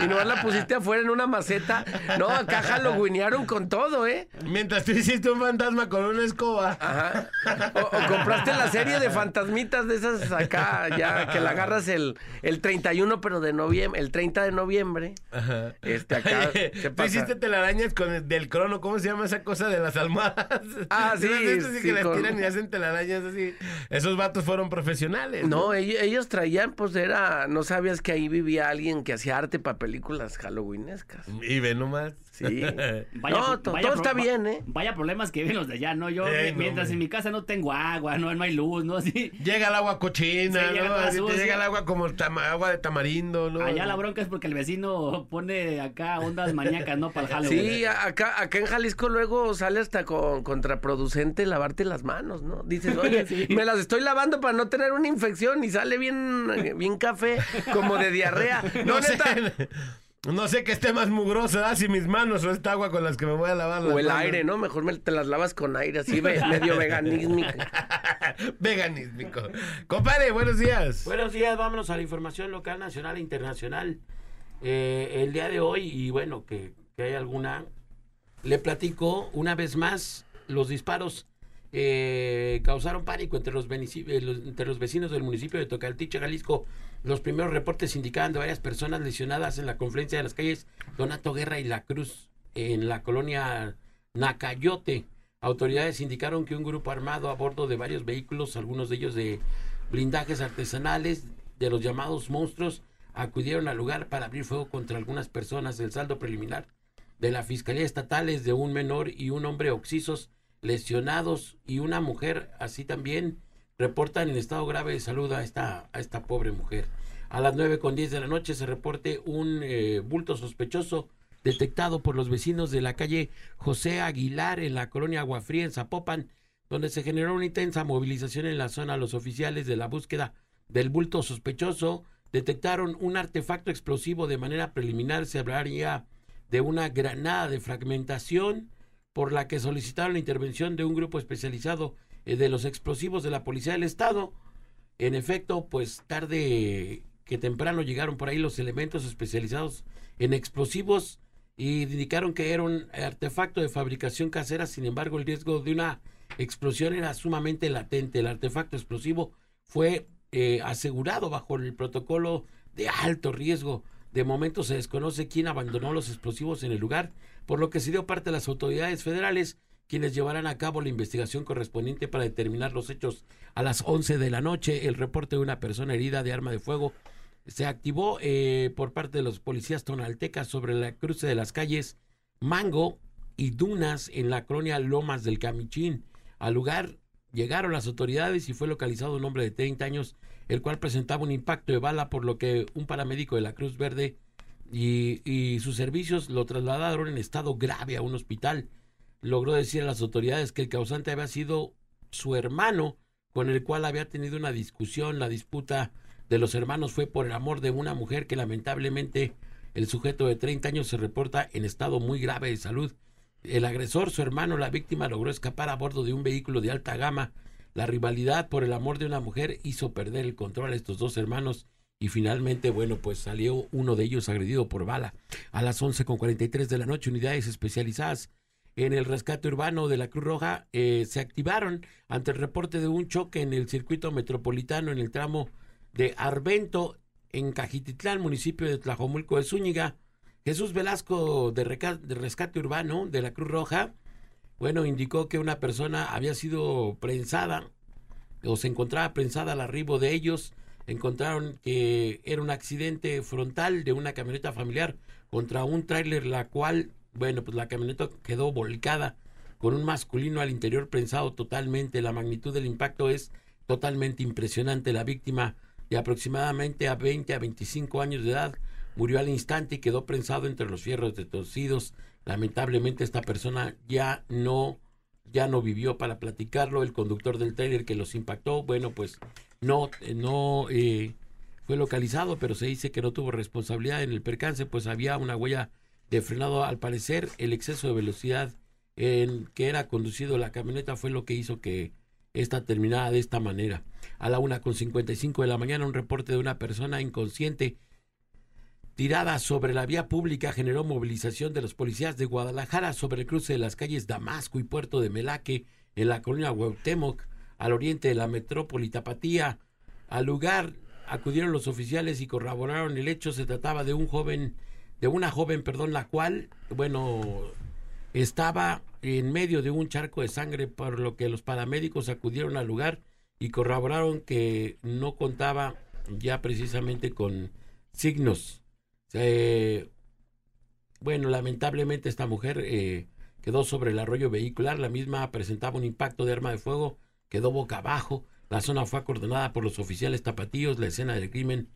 y nomás la pusiste afuera en una maceta. No, acá halloweenearon con todo, ¿eh? Mientras tú hiciste un fantasma con una escoba. Ajá. O, o compraste la serie de fantasmitas de esas acá, ya que la agarras el, el 31, pero de noviembre, el 30 de noviembre. Ajá. Este acá. Oye, ¿qué tú pasa? hiciste telarañas con el, del crono, ¿cómo se llama esa cosa de las almohadas? Ah, ¿Sí sí, así sí, que tiran y hacen telarañas así. Esos vatos fueron profesionales. No, ellos, ellos traían, pues era, no sabías que ahí vivía alguien que hacía arte para películas halloweenescas. Y ve nomás. Sí. Vaya no, vaya todo está bien, ¿eh? Vaya problemas que viven los de allá, ¿no? Yo, no, mientras en mi casa no tengo agua, no, no hay luz, ¿no? Así. Llega el agua cochina, Sí, llega el agua como tama- agua de tamarindo, ¿no? Allá la bronca es porque el vecino pone acá ondas maníacas, ¿no? Para el Halloween. Sí, acá, acá en Jalisco luego sale hasta con contraproducente lavarte las manos, ¿no? Dices, oye, Sí. me las estoy lavando para no tener una infección y sale bien, bien café, como de diarrea. No, No sé, neta. No sé qué esté más mugroso, ¿ah? si mis manos o esta agua con las que me voy a lavar las O el manos. aire, ¿no? Mejor me, te las lavas con aire, así medio veganísmico. Veganismico. Compadre, buenos días. Buenos días, vámonos a la información local, nacional e internacional. Eh, el día de hoy, y bueno, que, que hay alguna, le platico una vez más, los disparos eh, causaron pánico entre los, eh, los- entre los vecinos del municipio de Tocaltiche, Jalisco. Los primeros reportes indicaban de varias personas lesionadas en la confluencia de las calles Donato Guerra y La Cruz en la colonia Nacayote. Autoridades indicaron que un grupo armado a bordo de varios vehículos, algunos de ellos de blindajes artesanales de los llamados monstruos, acudieron al lugar para abrir fuego contra algunas personas. El saldo preliminar de la Fiscalía Estatal es de un menor y un hombre oxisos lesionados y una mujer, así también reportan en estado grave de salud a esta, a esta pobre mujer. A las 9 con 10 de la noche se reporte un eh, bulto sospechoso detectado por los vecinos de la calle José Aguilar en la colonia Aguafría en Zapopan, donde se generó una intensa movilización en la zona. Los oficiales de la búsqueda del bulto sospechoso detectaron un artefacto explosivo de manera preliminar. Se hablaría de una granada de fragmentación por la que solicitaron la intervención de un grupo especializado de los explosivos de la Policía del Estado. En efecto, pues tarde que temprano llegaron por ahí los elementos especializados en explosivos y indicaron que era un artefacto de fabricación casera, sin embargo el riesgo de una explosión era sumamente latente. El artefacto explosivo fue eh, asegurado bajo el protocolo de alto riesgo. De momento se desconoce quién abandonó los explosivos en el lugar, por lo que se dio parte a las autoridades federales, quienes llevarán a cabo la investigación correspondiente para determinar los hechos. A las 11 de la noche, el reporte de una persona herida de arma de fuego se activó eh, por parte de los policías tonaltecas sobre la cruce de las calles Mango y Dunas en la colonia Lomas del Camichín. Al lugar llegaron las autoridades y fue localizado un hombre de 30 años, el cual presentaba un impacto de bala, por lo que un paramédico de la Cruz Verde y, y sus servicios lo trasladaron en estado grave a un hospital. Logró decir a las autoridades que el causante había sido su hermano, con el cual había tenido una discusión. La disputa de los hermanos fue por el amor de una mujer que lamentablemente el sujeto de 30 años se reporta en estado muy grave de salud. El agresor, su hermano, la víctima, logró escapar a bordo de un vehículo de alta gama. La rivalidad por el amor de una mujer hizo perder el control a estos dos hermanos y finalmente, bueno, pues salió uno de ellos agredido por bala. A las 11.43 de la noche, unidades especializadas en el rescate urbano de la Cruz Roja eh, se activaron ante el reporte de un choque en el circuito metropolitano en el tramo de Arvento en Cajititlán, municipio de Tlajomulco de Zúñiga. Jesús Velasco de, de Rescate Urbano de la Cruz Roja, bueno, indicó que una persona había sido prensada o se encontraba prensada al arribo de ellos. Encontraron que era un accidente frontal de una camioneta familiar contra un tráiler, la cual, bueno, pues la camioneta quedó volcada con un masculino al interior prensado totalmente. La magnitud del impacto es totalmente impresionante. La víctima de aproximadamente a 20 a 25 años de edad murió al instante y quedó prensado entre los fierros retorcidos. Lamentablemente esta persona ya no ya no vivió para platicarlo. El conductor del tráiler que los impactó, bueno, pues no no eh, fue localizado, pero se dice que no tuvo responsabilidad en el percance, pues había una huella de frenado. Al parecer, el exceso de velocidad en que era conducido la camioneta fue lo que hizo que esta terminara de esta manera. A la una con 55 de la mañana, un reporte de una persona inconsciente tirada sobre la vía pública generó movilización de los policías de Guadalajara sobre el cruce de las calles Damasco y Puerto de Melaque en la colonia Huautemoc, al oriente de la metrópoli Tapatía. Al lugar acudieron los oficiales y corroboraron el hecho. Se trataba de un joven, de una joven, perdón, la cual, bueno, estaba en medio de un charco de sangre, por lo que los paramédicos acudieron al lugar y corroboraron que no contaba ya precisamente con signos. Bueno, lamentablemente esta mujer eh, quedó sobre el arroyo vehicular, la misma presentaba un impacto de arma de fuego, quedó boca abajo, la zona fue acordonada por los oficiales tapatíos, la escena del crimen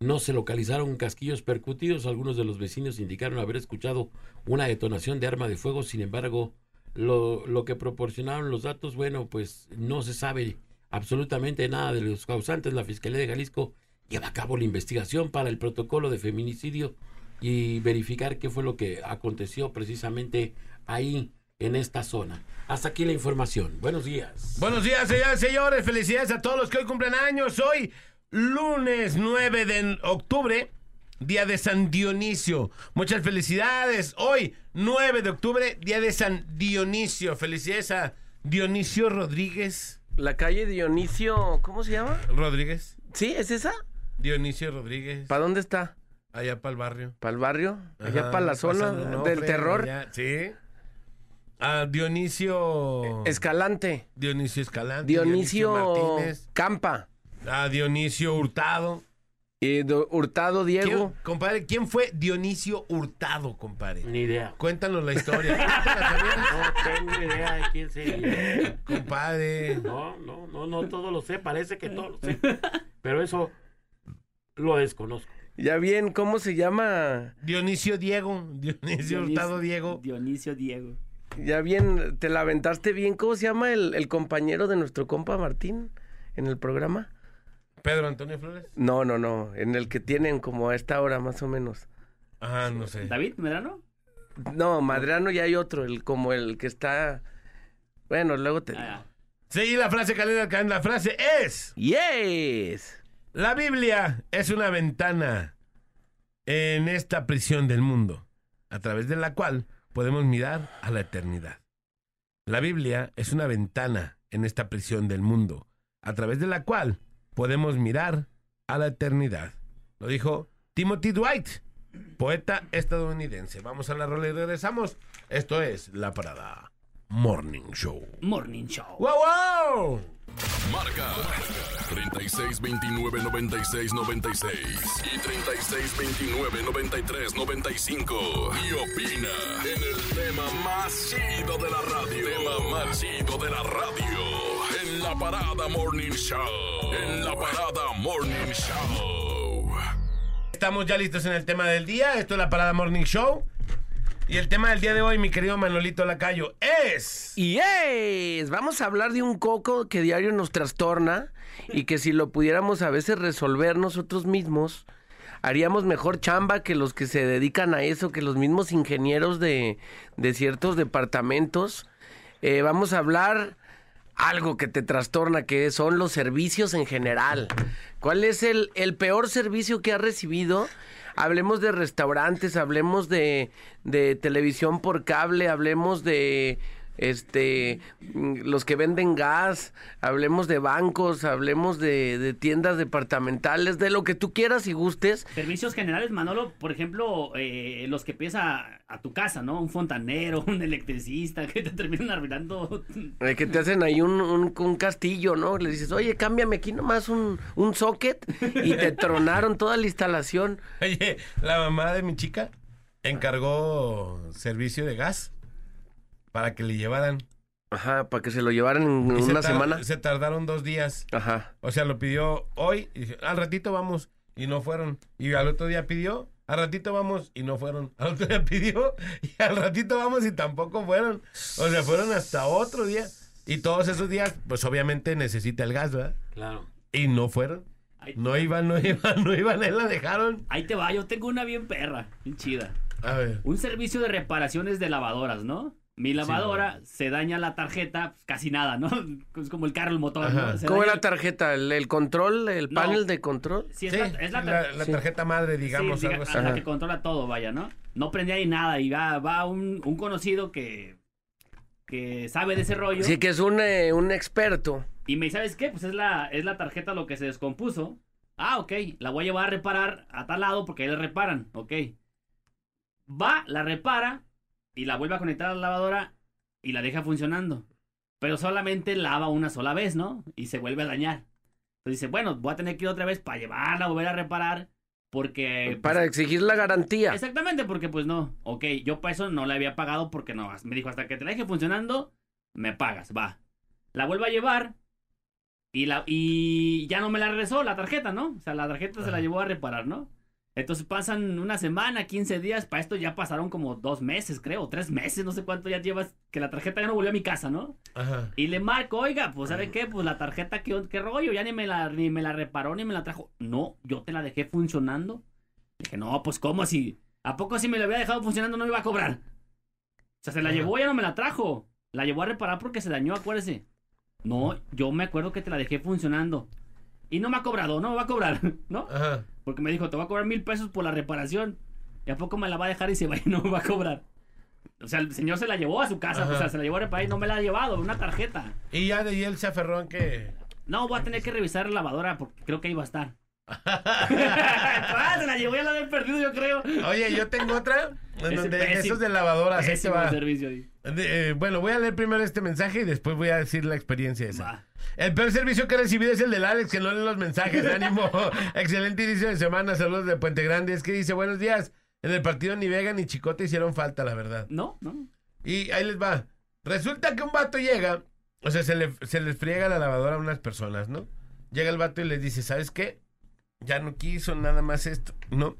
no se localizaron casquillos percutidos, algunos de los vecinos indicaron haber escuchado una detonación de arma de fuego, sin embargo, lo, que proporcionaron los datos, bueno, pues no se sabe absolutamente nada de los causantes, la Fiscalía de Jalisco lleva a cabo la investigación para el protocolo de feminicidio y verificar qué fue lo que aconteció precisamente ahí en esta zona. Hasta aquí la información. Buenos días. Buenos días, señores. Felicidades a todos los que hoy cumplen años. Hoy, lunes 9 de octubre, día de San Dionisio. Muchas felicidades. Hoy, 9 de octubre, día de San Dionisio. Felicidades a Dionisio Rodríguez. La calle Dionisio, ¿cómo se llama? Rodríguez. ¿Sí? ¿Es esa? Dionisio Rodríguez. ¿Para dónde está? Allá para el barrio. ¿Para el barrio? ¿Allá para la zona del terror? allá, Sí. A Dionisio. Escalante. Dionisio Escalante. Dionisio Martínez. Campa. A Dionisio Hurtado. Y Do- Hurtado Diego. ¿Quién, compadre, ¿quién fue Dionisio Hurtado, compadre? Ni idea. Cuéntanos la historia. No tengo idea de quién sería. compadre. No, no, no, no todo lo sé, parece que todo lo sé. Pero eso lo desconozco. Ya bien, ¿cómo se llama? Dionisio Diego. Dionisio Hurtado Diego. Dionisio Diego. Ya bien, te la aventaste bien. ¿Cómo se llama el, el compañero de nuestro compa Martín en el programa? Pedro Antonio Flores. No, no, no. En el que tienen como a esta hora más o menos. Ajá, no sé. ¿David Medrano? No, Madriano ya hay otro, el como el que está. Bueno, luego te. Ah, Sí, la frase calenda, la frase es: Yes. La Biblia es una ventana en esta prisión del mundo, a través de la cual podemos mirar a la eternidad. La Biblia es una ventana en esta prisión del mundo, a través de la cual podemos mirar a la eternidad. Lo dijo Timothy Dwight, poeta estadounidense. Vamos a la rola y regresamos. Esto es La Parada Morning Show. Morning Show. ¡Wow, wow! Marca 36 29 96 96 y 36 29 93 95 y opina en el tema más chido de la radio. Tema más chido de la radio la parada Morning Show. En la parada Morning Show. Estamos ya listos en el tema del día. Esto es la Parada Morning Show. Y el tema del día de hoy, mi querido Manolito Lacayo, es... Yes. Vamos a hablar de un coco que diario nos trastorna y que si lo pudiéramos a veces resolver nosotros mismos, haríamos mejor chamba que los que se dedican a eso, que los mismos ingenieros de, de ciertos departamentos. Eh, vamos a hablar algo que te trastorna, que son los servicios en general. ¿Cuál es el, el peor servicio que has recibido? Hablemos de restaurantes, hablemos de, de televisión por cable, hablemos de este mm, los que venden gas, hablemos de bancos, hablemos de, de tiendas departamentales, de lo que tú quieras y gustes. Servicios generales, Manolo, por ejemplo, eh, los que pides a, a tu casa, ¿no? Un fontanero, un electricista, que te terminan arruinando. Eh, que te hacen ahí un, un- un castillo, ¿no? Le dices, oye, cámbiame aquí nomás un, un socket y te tronaron toda la instalación. Oye, la mamá de mi chica encargó servicio de gas para que le llevaran. Ajá, para que se lo llevaran en Y una semana. Se tardaron dos días. Ajá. O sea, lo pidió hoy y dije, al ratito vamos y no fueron. Y al otro día pidió, al ratito vamos y no fueron. Al otro día pidió y al ratito vamos y tampoco fueron. O sea, fueron hasta otro día. Y todos esos días, pues obviamente necesita el gas, ¿verdad? Claro. Y no fueron. Ahí, No iban, no iban, no iban, él la dejaron. ahí te va, yo tengo una bien perra, bien chida. A ver. Un servicio de reparaciones de lavadoras, ¿no? Mi lavadora se daña la tarjeta, pues, casi nada, ¿no? Es como el carro, el motor, ¿Cómo es la tarjeta? ¿El, el control? ¿El No. panel de control? Sí, es Sí, la, es la, la, la sí. tarjeta madre, digamos, sí, diga- algo así. a la que controla todo, vaya, ¿no? No prendía ahí nada y va, va un, un conocido que, que sabe de ese rollo Sí, que es un, eh, un experto. y me dice, ¿sabes qué? Pues es la, es la tarjeta lo que se descompuso. Ah, ok, la voy a llevar a reparar a tal lado porque ahí la reparan, ok. Va, la repara y la vuelve a conectar a la lavadora y la deja funcionando. Pero solamente lava una sola vez, ¿no? Y se vuelve a dañar. Entonces dice, bueno, voy a tener que ir otra vez para llevarla, volver a reparar. Porque... pues, Para exigir la garantía. Exactamente, porque pues no. Ok, yo para eso no le había pagado porque no. Me dijo, hasta que te la deje funcionando, me pagas, va. La vuelvo a llevar y, la, y ya no me la regresó la tarjeta, ¿no? O sea, la tarjeta se la llevó a reparar, ¿no? Entonces pasan una semana, 15 días, para esto ya pasaron como dos meses, creo, tres meses, no sé cuánto ya llevas, que la tarjeta ya no volvió a mi casa, ¿no? Ajá. Y le marco, oiga, pues ¿sabe qué? Pues la tarjeta, ¿qué, qué rollo? Ya ni me, la, ni me la reparó, ni me la trajo. No, yo te la dejé funcionando. Dije, no, pues ¿cómo así? ¿A poco si me la había dejado funcionando no me iba a cobrar? O sea, se la Ajá. llevó, ya no me la trajo. La llevó a reparar porque se dañó, acuérdese. No, yo me acuerdo que te la dejé funcionando. Y no me ha cobrado, no me va a cobrar, ¿no? Ajá. Porque me dijo, te voy a cobrar mil pesos por la reparación. ¿Y a poco me la va a dejar y se va y no me va a cobrar? O sea, el señor se la llevó a su casa, Ajá. o sea, se la llevó a reparar y no me la ha llevado, una tarjeta. Y ya de ahí él se aferró en que. No, voy a tener que revisar la lavadora porque creo que ahí va a estar. Ah, se la llevó ya la había perdido, yo creo. Oye, yo tengo otra. En Ese donde pésimo- esos de lavadoras. ahí te Pésimo va. servicio ahí. De- eh, bueno, voy a leer primero este mensaje y después voy a decir la experiencia esa. Va. El peor servicio que he recibido es el del Alex, que no lee los mensajes. Ánimo. Excelente inicio de semana. Saludos de Puente Grande. Es que dice, buenos días. En el partido ni Vega ni Chicote hicieron falta, la verdad. No, no. Y ahí les va. Resulta que un vato llega, o sea, se, le, se les friega la lavadora a unas personas, ¿no? Llega el vato y les dice, ¿sabes qué? Ya no quiso nada más esto. No.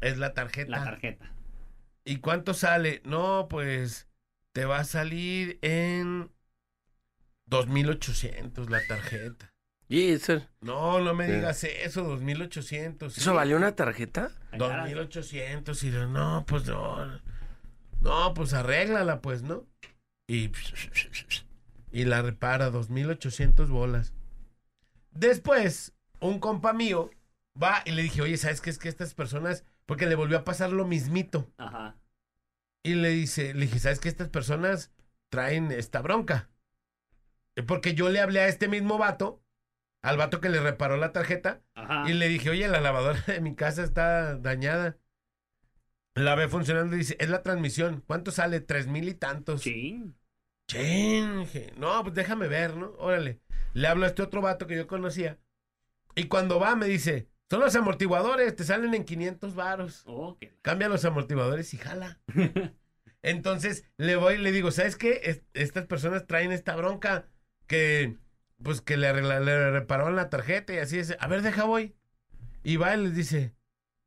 Es la tarjeta. La tarjeta. ¿Y cuánto sale? No, pues te va a salir en 2800 la tarjeta. Y eso, No, no me digas eso, 2800. ¿eso valió una tarjeta? 2800 y yo, no, pues no. No, pues arréglala, pues, ¿no? Y y la repara 2800 bolas. Después, un compa mío va y le dije, "Oye, ¿sabes qué es que estas personas porque le volvió a pasar lo mismito?" Ajá. Y le dice, le dije, ¿sabes que estas personas traen esta bronca? Eh, Porque yo le hablé a este mismo vato, al vato que le reparó la tarjeta, Ajá. y le dije, oye, la lavadora de mi casa está dañada. La ve funcionando y dice, es la transmisión. ¿Cuánto sale? Tres mil y tantos. Sí. Chin, no, pues déjame ver, ¿no? Órale. Le hablo a este otro vato que yo conocía. Y cuando va me dice, son los amortiguadores, te salen en 500 varos. Oh, Cambia los amortiguadores y jala. Entonces le voy y le digo, ¿sabes qué? Es- estas personas traen esta bronca que, pues, que le, arregla- le repararon la tarjeta y así es. A ver, deja voy. Y va y les dice,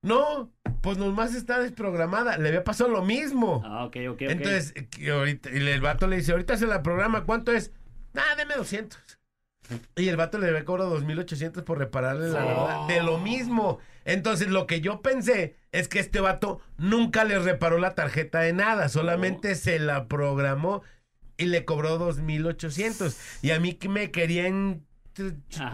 no, pues nomás está desprogramada. Le había pasado lo mismo. Ah, ok, ok, ok. Entonces, que ahorita, y el vato le dice, ahorita se la programa, ¿cuánto es? Nada, deme 200. Y el vato le había cobrado 2.800 por repararle la lavadora. De lo mismo. Entonces, lo que yo pensé es que este vato nunca le reparó la tarjeta de nada. Solamente se la programó. y le cobró 2,800. Y a mí me querían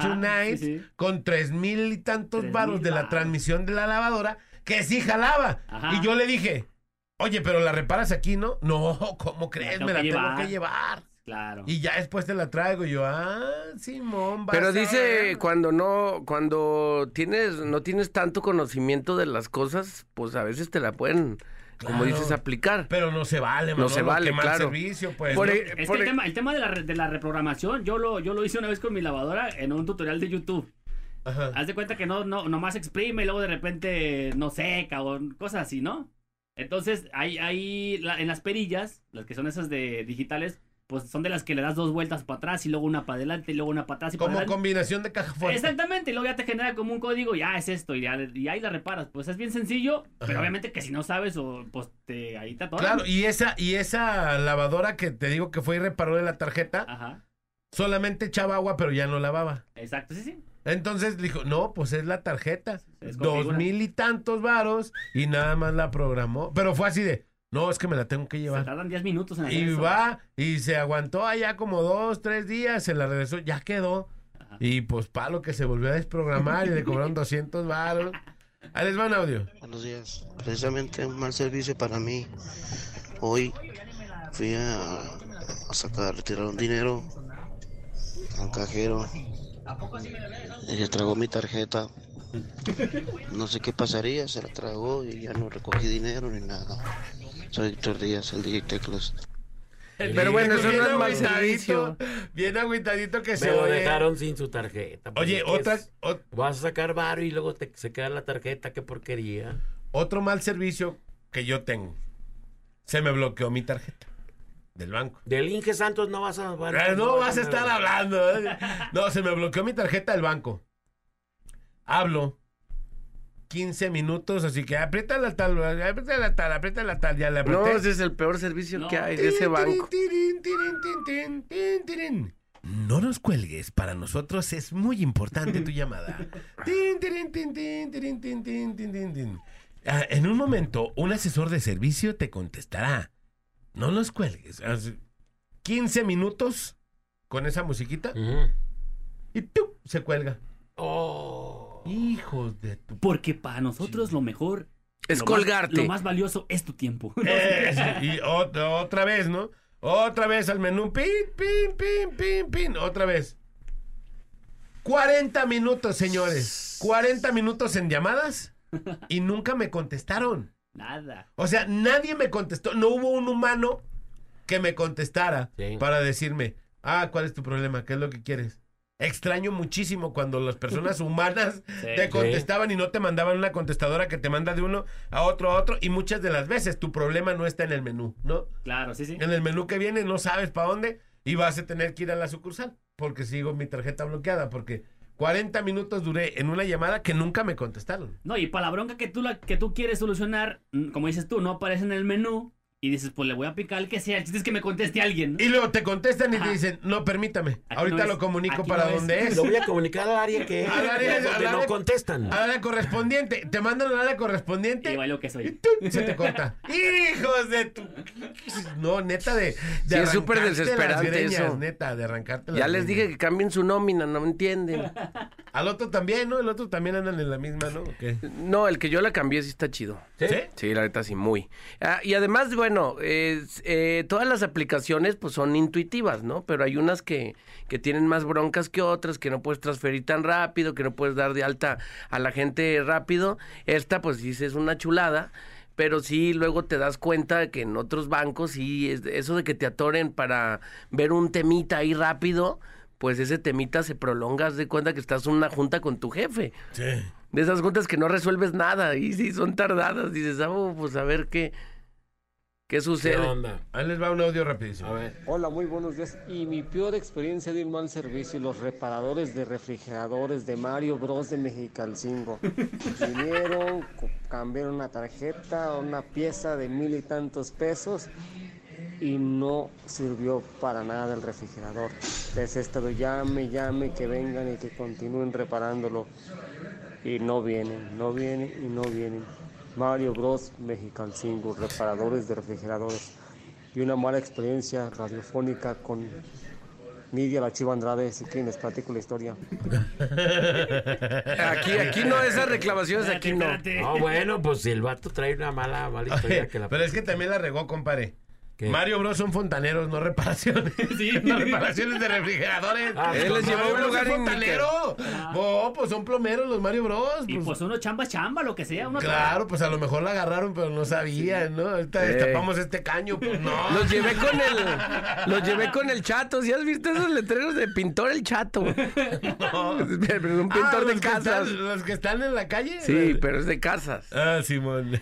tonight sí, sí. con tres mil y tantos varos de la transmisión de la lavadora que sí jalaba. Ajá. Y yo le dije, oye, pero la reparas aquí, ¿no? No, ¿cómo crees? tengo Me la tengo llevar. que llevar. Claro. Y ya después te la traigo. Y yo, ah, Simón, vas Pero a dice ver". cuando no, cuando tienes, no tienes tanto conocimiento de las cosas, pues a veces te la pueden, como Claro. dices, aplicar. Pero no se vale, No se vale, claro. servicio, pues. Por ¿no? e- Es por que el e- tema, el tema de, la, re- de la reprogramación, yo lo, yo lo hice una vez con mi lavadora en un tutorial de YouTube. Ajá. Haz de cuenta que no, no, nomás exprime y luego de repente no seca o cosas así, ¿no? Entonces, hay, hay la- en las perillas, las que son esas de digitales, pues son de las que le das dos vueltas para atrás y luego una para adelante y luego una para atrás y para Como adelante. combinación de caja fuerte. Exactamente, y luego ya te genera como un código, ya es esto, y, ya- y ahí la reparas. Pues es bien sencillo, pero obviamente que si no sabes, o pues te, ahí te atoran. Claro, y esa, y esa lavadora que te digo que fue y reparó de la tarjeta, Ajá, solamente echaba agua, pero ya no lavaba. exacto, sí, sí. Entonces dijo, no, pues es la tarjeta. Dos mil y tantos varos y nada más la programó. Pero fue así de, no, es que me la tengo que Se llevar. tardan 10 minutos en Y eso. va, y se aguantó allá como dos, tres días, se la regresó, ya quedó. Ajá. Y pues palo que se volvió a desprogramar y le cobraron 200 varos. Ahí les va un audio. Buenos días. Precisamente un mal servicio para mí. Hoy fui a, a sacar, retirar un dinero al cajero. Y se tragó mi tarjeta. No sé qué pasaría, se la tragó y ya no recogí dinero ni nada. Soy Víctor Díaz, el DJ Teclas. Pero bueno, eso Bien no es mal agüitadito, servicio. Bien agüitadito que se Me lo dejaron sin su tarjeta. pues, Oye, ¿qué otra, ot- Vas a sacar bar y luego te, se queda la tarjeta, qué porquería. otro mal servicio que yo tengo. Se me bloqueó mi tarjeta del banco. Del Inge Santos no vas a... bueno, Eh, no vas a estar hablando. ¿eh? No, se me bloqueó mi tarjeta del banco. Hablo. 15 minutos, así que aprieta la tal, aprieta la tal, aprieta la tal, ya le apreté. No, ese es el peor servicio No. que hay de ese banco. No nos cuelgues, para nosotros es muy importante tu llamada. Tin, tirin, tin, tin, tirin, tin, tin, tin, tin, tin. Ah, en un momento, un asesor de servicio te contestará. No nos cuelgues. Así, 15 minutos con esa musiquita y ¡piu! se cuelga. Oh. Hijos de tu... Porque para nosotros lo mejor Es lo colgarte. Más, lo más valioso es tu tiempo. Eh, y otra, otra vez, ¿no? Otra vez al menú. Pin, pin, pin, pin, pin. Otra vez. 40 minutos, señores. 40 minutos en llamadas y nunca me contestaron. Nada. O sea, nadie me contestó. No hubo un humano que me contestara Sí. para decirme, ah, ¿cuál es tu problema? ¿Qué es lo que quieres? Extraño muchísimo cuando las personas humanas Sí. te contestaban y no te mandaban una contestadora que te manda de uno a otro a otro. Y muchas de las veces tu problema no está en el menú, ¿no? Claro, sí, sí. En el menú que viene no sabes para dónde y vas a tener que ir a la sucursal porque sigo mi tarjeta bloqueada porque 40 minutos duré en una llamada que nunca me contestaron. No, y para la bronca que tú, la, que tú quieres solucionar, mm, como dices tú, no aparece en el menú y dices, pues le voy a picar el que sea. El chiste es que me conteste alguien. ¿no? Y luego te contestan y te dicen, no, permítame, Aquí ahorita no es, lo comunico para no es. dónde es. Lo voy a comunicar al área que... Al área- donde al no área- contestan. Al área correspondiente, te mandan al área correspondiente Y vaya lo que y soy. se te corta. ¡Hijos de tu! No, neta de, de Sí, es súper las desesperante greñas, eso. Neta, de arrancarte Ya les dije que cambien su nómina, no me entienden. Al otro también, ¿no? El otro también andan en la misma, ¿no? No, el que yo la cambié sí está chido. ¿Sí? Sí, la neta sí, muy. Ah, y además, bueno, es, eh, todas las aplicaciones pues son intuitivas, ¿no? Pero hay unas que, que tienen más broncas que otras, que no puedes transferir tan rápido, que no puedes dar de alta a la gente rápido. Esta pues sí es una chulada. Pero sí, luego te das cuenta que en otros bancos, sí, es- eso de que te atoren para ver un temita ahí rápido, pues ese temita se prolonga, haz de cuenta que estás en una junta con tu jefe. Sí. De esas juntas que no resuelves nada y sí son tardadas. Dices, ah, oh, pues a ver qué, qué ¿Qué sucede. onda? Ahí les va un audio rapidísimo. A ver. Hola, muy buenos días. Y mi peor experiencia de un mal servicio, los reparadores de refrigeradores de Mario Bros de Mexicalcingo. Vinieron, cambiaron una tarjeta, una pieza de mil y tantos pesos y no sirvió para nada el refrigerador. Les he estado llame, llame, que vengan y que continúen reparándolo. Y no vienen, no vienen y no vienen. Mario Bros Mexicalcingo, reparadores de refrigeradores. y una mala experiencia radiofónica con Nidia la Chiva Andrade, si quieren les platico la historia. Aquí, aquí no, esas reclamaciones aquí no. No, bueno, pues el vato trae una mala, mala historia que la... Pero es que también la regó, compadre. Mario Bros son fontaneros, no reparaciones. Sí, no reparaciones de refrigeradores. Ah, él les llevó a un lugar es en fontanero. No, pues son plomeros los Mario Bros. Y pues uno chamba chamba, lo que sea. Uno Claro, pues a lo mejor la agarraron, pero no sabían, ¿no? Ahorita Eh. destapamos este caño, pues no. Los llevé con el, los llevé con el chato. ¿Sí has visto esos letreros de pintor el chato? No. Pero un Ah, pintor de casas. están- los que están en la calle. Sí, pero es de casas. Ah, Simón.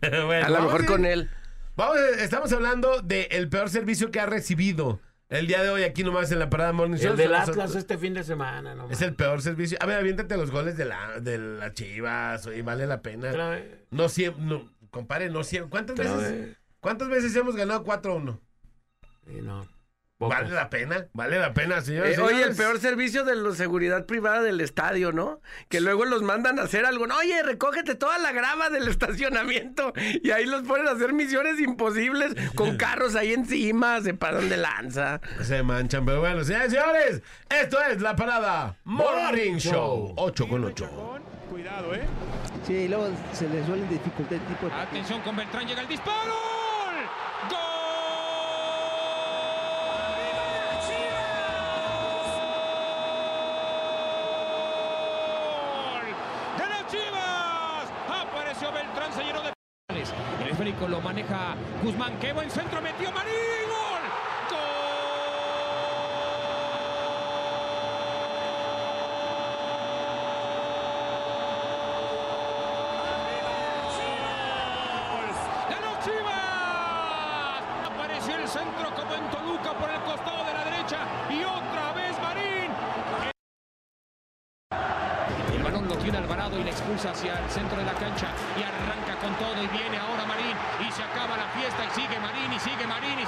Bueno, A lo mejor con él. Vamos, estamos hablando del peor servicio que ha recibido el día de hoy aquí nomás en la parada Morning Show. El del Atlas este fin de semana, no Es el peor servicio. A ver, aviéntate los goles de la, de las chivas y vale la pena. No siempre, no, compare, no siempre. ¿Cuántas veces? ¿Cuántas veces hemos ganado 4-1? Sí, Vale la pena, vale la pena, señores. Eh, oye, el peor servicio de la seguridad privada del estadio, ¿no? Que luego los mandan a hacer algo. Oye, recógete toda la grava del estacionamiento. Y ahí los ponen a hacer misiones imposibles con carros ahí encima. Se pasan de lanza. Se manchan, pero bueno, señores y señores, esto es la parada Morning Show. 8 con 8. Cuidado, ¿eh? Sí, luego se les suelen dificultar el tipo de... Atención con Beltrán, llega el disparo. ¡Gol! ¡De las Chivas! Apareció Beltrán, se llenó de... El esférico lo maneja Guzmán, qué buen centro metió Marín. ¡Gol! El centro como en Toluca por el costado de la derecha y otra vez Marín. El balón lo tiene Alvarado y le expulsa hacia el centro de la cancha y arranca con todo y viene ahora Marín y se acaba la fiesta y sigue Marín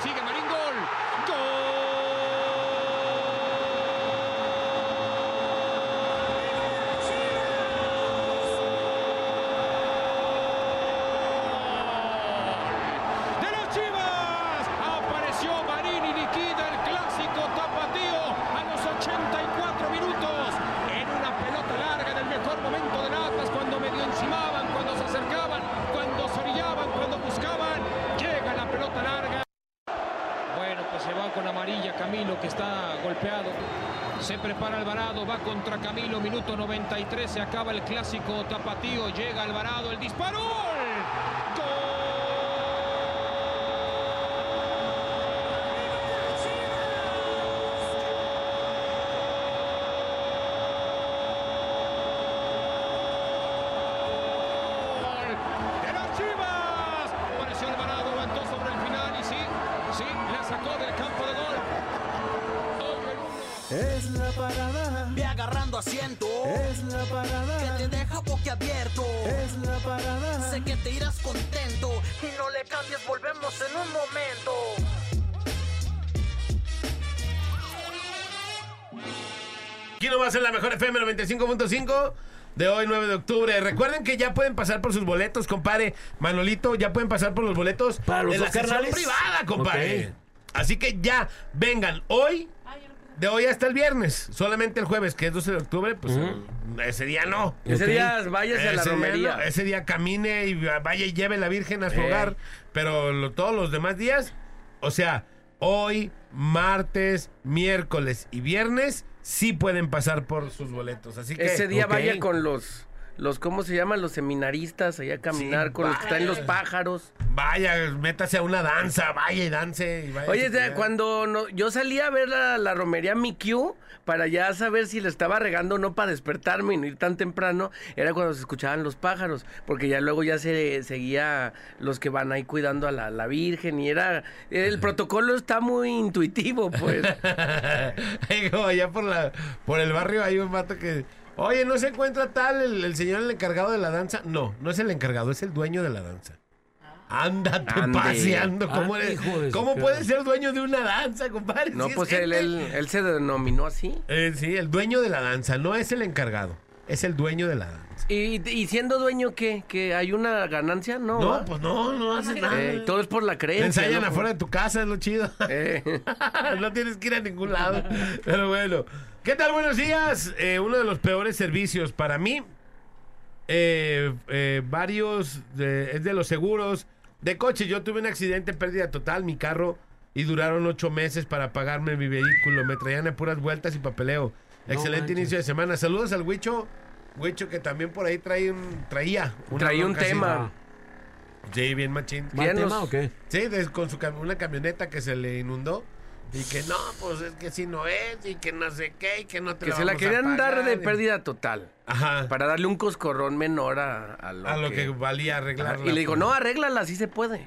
33 se acaba el clásico tapatío, llega Alvarado, el disparo. Aquí nomás en la mejor FM 95.5 de hoy 9 de octubre. Recuerden que ya pueden pasar por sus boletos, compadre. Manolito, ya pueden pasar por los boletos Para los de la carnales. privada, compadre. Así que ya, vengan. Hoy, de hoy hasta el viernes. Solamente el jueves, que es 12 de octubre, pues ese día no. Ese día váyase a la romería. no, ese día camine y vaya y lleve la Virgen a su Eh. hogar. Pero lo- todos los demás días, o sea, hoy, martes, miércoles y viernes, sí pueden pasar por sus boletos. Así que Ese día vaya con los, los, ¿cómo se llaman? Los seminaristas allá a caminar Sí, con los que están los pájaros. Vaya, métase a una danza, vaya y dance. y vaya Oye, o sea, cuando no- yo salí a ver la, la romería Mi Q para ya saber si le estaba regando o no para despertarme y no ir tan temprano, era cuando se escuchaban los pájaros, porque ya luego ya se seguía los que van ahí cuidando a la, la Virgen y era... El protocolo está muy intuitivo, pues. Allá por, la, por el barrio hay un vato que... Oye, ¿no se encuentra tal el, el señor el encargado de la danza? No, no es el encargado, es el dueño de la danza. Ándate Ande. paseando. ¿Cómo, su ¿cómo perra. puede ser dueño de una danza, compadre? No, Si pues él, él, él se denominó así. Eh, sí, el dueño de la danza, no es el encargado. es el dueño de la danza. ¿Y, y siendo dueño qué? ¿Que hay una ganancia? No, No, ¿va? pues no, no haces nada. Eh, todo es por la creencia. ensayan ¿no? afuera de tu casa, es lo chido. Eh. no tienes que ir a ningún lado. Pero bueno. ¿Qué tal? Buenos días. Eh, uno de los peores servicios para mí. eh, eh, varios. de- es de los seguros de coche. Yo tuve un accidente, pérdida total, mi carro. Y duraron ocho meses para pagarme mi vehículo. Me traían a puras vueltas y papeleo. Excelente manches. inicio de semana. Saludos al Huicho. Huicho que también por ahí trae un, traía. Traía un tema. Sí, bien machín. ¿Mal Ya nos- tema o qué? Sí, de- con su una camioneta que se le inundó. Y que no, pues es que si no es, y que no sé qué, y que no te Que la se la vamos a querían dar de y- pérdida total. Ajá. Para darle un coscorrón menor a, a lo, a lo que, valía Ajá, arreglar. Y le digo, no, arréglala, así se puede.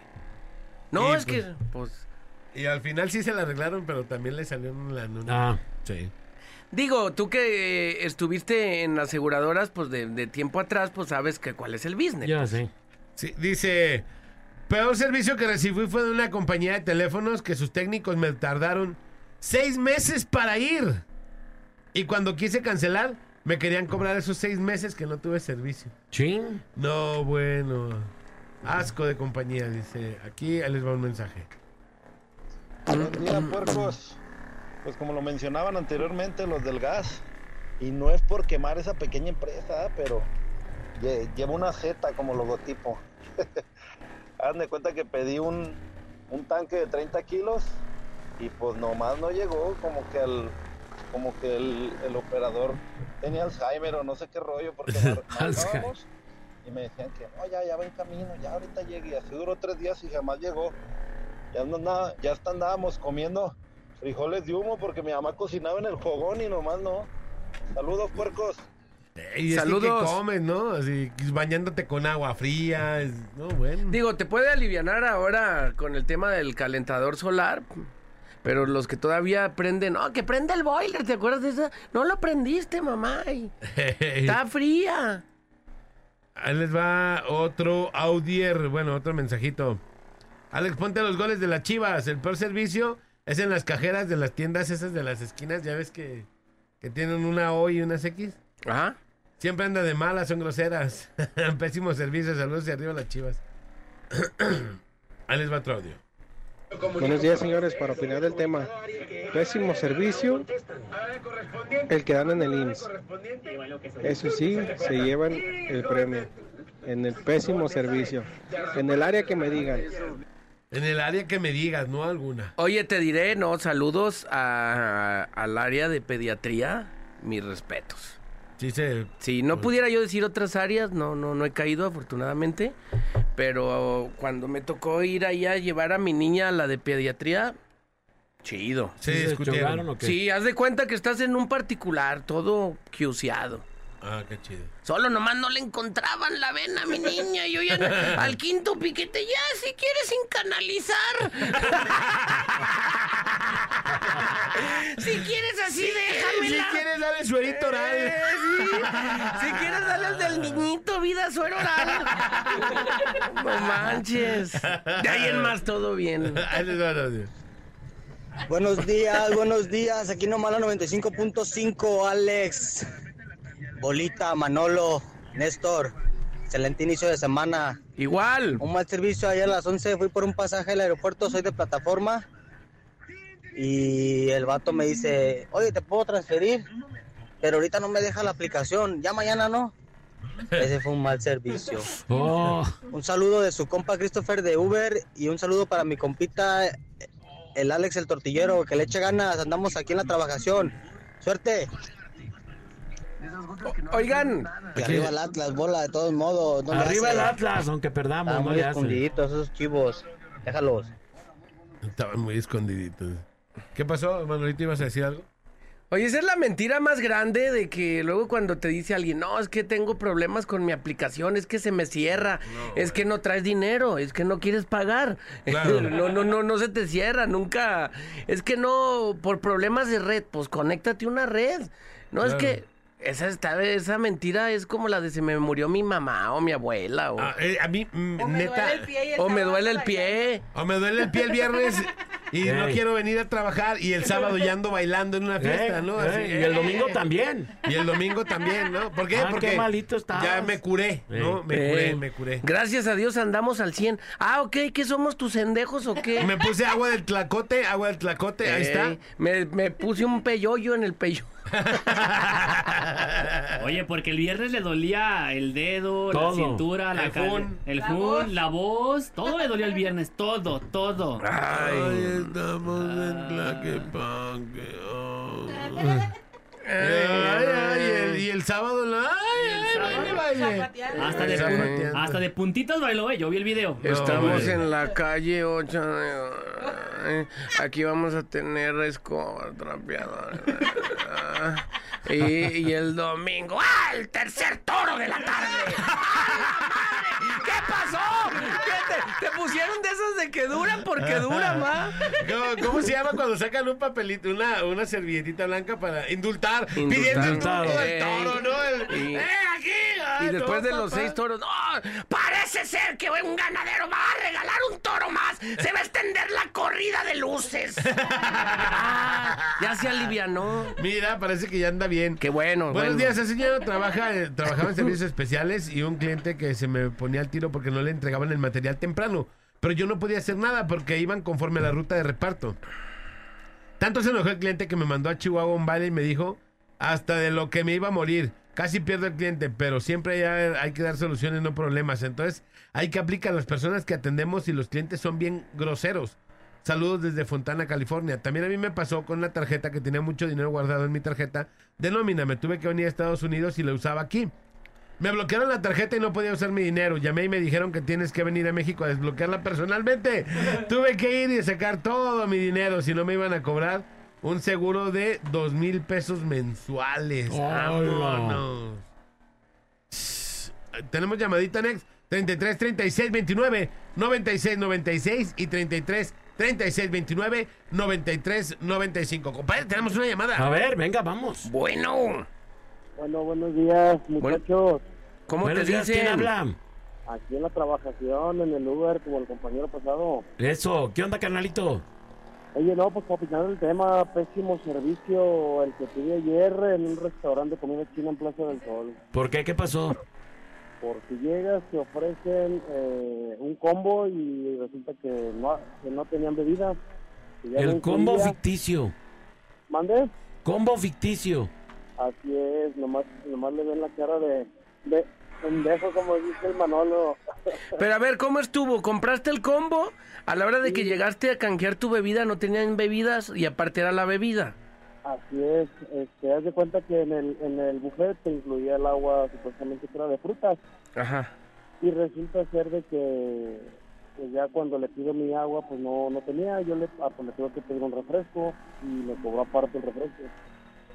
No, Y es pues- que, pues... Y al final sí se la arreglaron, pero también le salió la nuna. Ah, Sí. Digo, tú que eh, estuviste en aseguradoras, pues de, de tiempo atrás, pues sabes que cuál es el business. ya sé. Sí, dice, peor servicio que recibí fue de una compañía de teléfonos que sus técnicos me tardaron seis meses para ir. Y cuando quise cancelar, me querían cobrar esos seis meses que no tuve servicio. Chin. No, bueno. Asco de compañía, dice. Aquí les va un mensaje. Buenos días, puercos. Pues como lo mencionaban anteriormente, los del gas. Y no es por quemar esa pequeña empresa, pero lle- lleva una Z como logotipo. Hagan de cuenta que pedí un, un tanque de 30 kilos y pues nomás no llegó, como que el, como que el, el operador tenía Alzheimer o no sé qué rollo, porque mar- marcábamos y me decían que no, ya, ya va en camino, ya ahorita llegue. Y así duró tres días y jamás llegó. Ya, no, nada, ya hasta andábamos comiendo frijoles de humo porque mi mamá cocinaba en el fogón y nomás no. Saludos, puercos. Y es que, Saludos. ¿qué comes, no? Así, bañándote con agua fría. es- no, bueno. Digo, te puede alivianar ahora con el tema del calentador solar, pero los que todavía prenden, no, que prende el boiler, ¿te acuerdas de esa? No lo prendiste, mamá. Está fría. Ahí les va otro audier, bueno, otro mensajito. Alex, ponte los goles de las chivas. El peor servicio es en las cajeras de las tiendas esas de las esquinas. Ya ves que, que tienen una O y unas X. Ajá. Siempre anda de malas, son groseras. Pésimo servicio, saludos y arriba las chivas. Ahí les va otro audio. Buenos días, señores. Para opinar del tema, pésimo servicio, el que dan en el IMSS. Eso sí, se llevan el premio. En el pésimo servicio. En el área que me digan. En el área que me digas, no alguna. Oye, te diré, no, saludos a- al área de pediatría, mis respetos. Sí, se... Si no pudiera yo decir otras áreas, no, no, no he caído afortunadamente, pero cuando me tocó ir allá a llevar a mi niña a la de pediatría, chido. Sí, ¿Sí se discutieron. o qué? Sí, haz de cuenta que estás en un particular, todo quiuseado. Ah, qué chido. Solo nomás no le encontraban la vena a mi niña. Yo ya al quinto piquete, ya si quieres sin canalizar. si quieres así, déjamela. Si quieres, dale suerito oral. Eh, sí. Si quieres, dale al del niñito, vida suero oral. No manches. De ahí en más todo bien. El. Buenos días, buenos días. Aquí nomás la 95.5, Alex. Bolita, Manolo, Néstor. Excelente inicio de semana. Igual. Un mal servicio ayer a las 11. Fui por un pasaje al aeropuerto, soy de plataforma. Y el vato me dice, oye, ¿te puedo transferir? Pero ahorita no me deja la aplicación. Ya mañana no. Ese fue un mal servicio. Oh, Un saludo de su compa Christopher de Uber y un saludo para mi compita, el Alex el tortillero, que le eche ganas, andamos aquí en la trabajación. Suerte. Oigan. Arriba el Atlas, bola, de todos modos. no arriba el Atlas, aunque perdamos, no muy escondiditos esos chivos. Déjalos. Estaban muy escondiditos. ¿Qué pasó, Manolito? ¿Ibas a decir algo? Oye, esa es la mentira más grande de que luego cuando te dice alguien, no, es que tengo problemas con mi aplicación, es que se me cierra, es que no traes dinero, es que no quieres pagar. Claro. no, no, no, no se te cierra, nunca. Es que no, por problemas de red, pues conéctate a una red. No, es que esa, está, esa mentira es como la de se me murió mi mamá o mi abuela. O, Ah, eh, a mí, mm, o me neta. duele el pie. O me duele el pie. O me duele el pie el viernes Y no quiero venir a trabajar y el sábado ya ando bailando en una fiesta, ¿no? y el eh. domingo también. Y el domingo también, ¿no? ¿Por qué? Ah, qué Porque malito estabas. ya me curé, ¿no? Me curé, me curé. Gracias a Dios andamos al 100. Ah, ok, ¿qué somos tus endejos o qué? Me puse agua del tlacote, agua del tlacote, ahí está. Me, me puse un peyoyo en el peyo. Oye, porque el viernes le dolía el dedo, Todo. la cintura, la El fun. el La fun, voz. la voz, todo le dolía el viernes, todo, todo. Ay, estamos en Tlaquepaque. oh. Ay, ay, y, el, y el sábado, la- ay, ay, baile, baile. Zapateando. Hasta de, hasta de puntitas bailó, eh, yo vi el video. Estamos en la calle 8. Aquí vamos a tener escoba trapeadora. Y, y el domingo. ¡Ah! El tercer toro de la tarde. ¡Ay, la madre! ¿Qué pasó? ¿Qué te, te pusieron de esas de que duran porque duran, va? ¿Cómo, cómo se llama cuando sacan un papelito, una, una servilletita blanca para indultar? Indultar. Pidiendo el del Ey. toro, ¿no? El, Y- ¡Eh, aquí! ay, Y después no, de los papá. seis toros, ¡oh! parece ser que un ganadero va a regalar un toro más. Se va a extender la corrida de luces. Ah, ya se alivianó. Mira, parece que ya anda bien. Qué bueno. Buenos bueno. días, ese señor trabaja, eh, trabajaba en servicios especiales y un cliente que se me ponía al tiro porque no le entregaban el material temprano. Pero yo no podía hacer nada porque iban conforme a la ruta de reparto. Tanto se enojó el cliente que me mandó a Chihuahua un vale y me dijo hasta de lo que me iba a morir. Casi pierdo el cliente, pero siempre hay, hay que dar soluciones, no problemas. Entonces, hay que aplicar a las personas que atendemos y los clientes son bien groseros. Saludos desde Fontana, California. También a mí me pasó con una tarjeta que tenía mucho dinero guardado en mi tarjeta de nómina. Me tuve que venir a Estados Unidos y la usaba aquí. Me bloquearon la tarjeta y no podía usar mi dinero. Llamé y me dijeron que tienes que venir a México a desbloquearla personalmente. Tuve que ir y sacar todo mi dinero, si no me iban a cobrar un seguro de dos mil pesos mensuales. Vámonos. Tenemos llamadita next 33 36 29 96 96 y 33 36 29 93 95. Compadre, tenemos una llamada. A ver, venga, vamos. Bueno, Bueno, buenos días, muchachos. ¿cómo Buenos te días, ¿quién habla? Aquí en la trabajación, en el Uber, como el compañero pasado. Eso, ¿qué onda, carnalito? Oye, no, pues para opinar el tema, pésimo servicio el que pide ayer en un restaurante de comida china en Plaza del Sol. ¿Por qué? ¿Qué pasó? Porque llegas, te ofrecen eh, un combo y resulta que no, que no tenían bebidas. que ya no El combo incluía. ficticio. ¿Mande? Combo ficticio. Así es, nomás, nomás le ven la cara de, de pendejo, como dice el Manolo. Pero a ver, ¿cómo estuvo? ¿Compraste el combo? A la hora de que llegaste a canjear tu bebida no tenían bebidas y aparte era la bebida. Así es, este, haz de cuenta que en el, en el buffet te incluía el agua supuestamente que era de frutas Ajá. y resulta ser de que pues ya cuando le pido mi agua pues no, no tenía, yo le, ah, pues le tuve que pedir un refresco y me cobró aparte el refresco.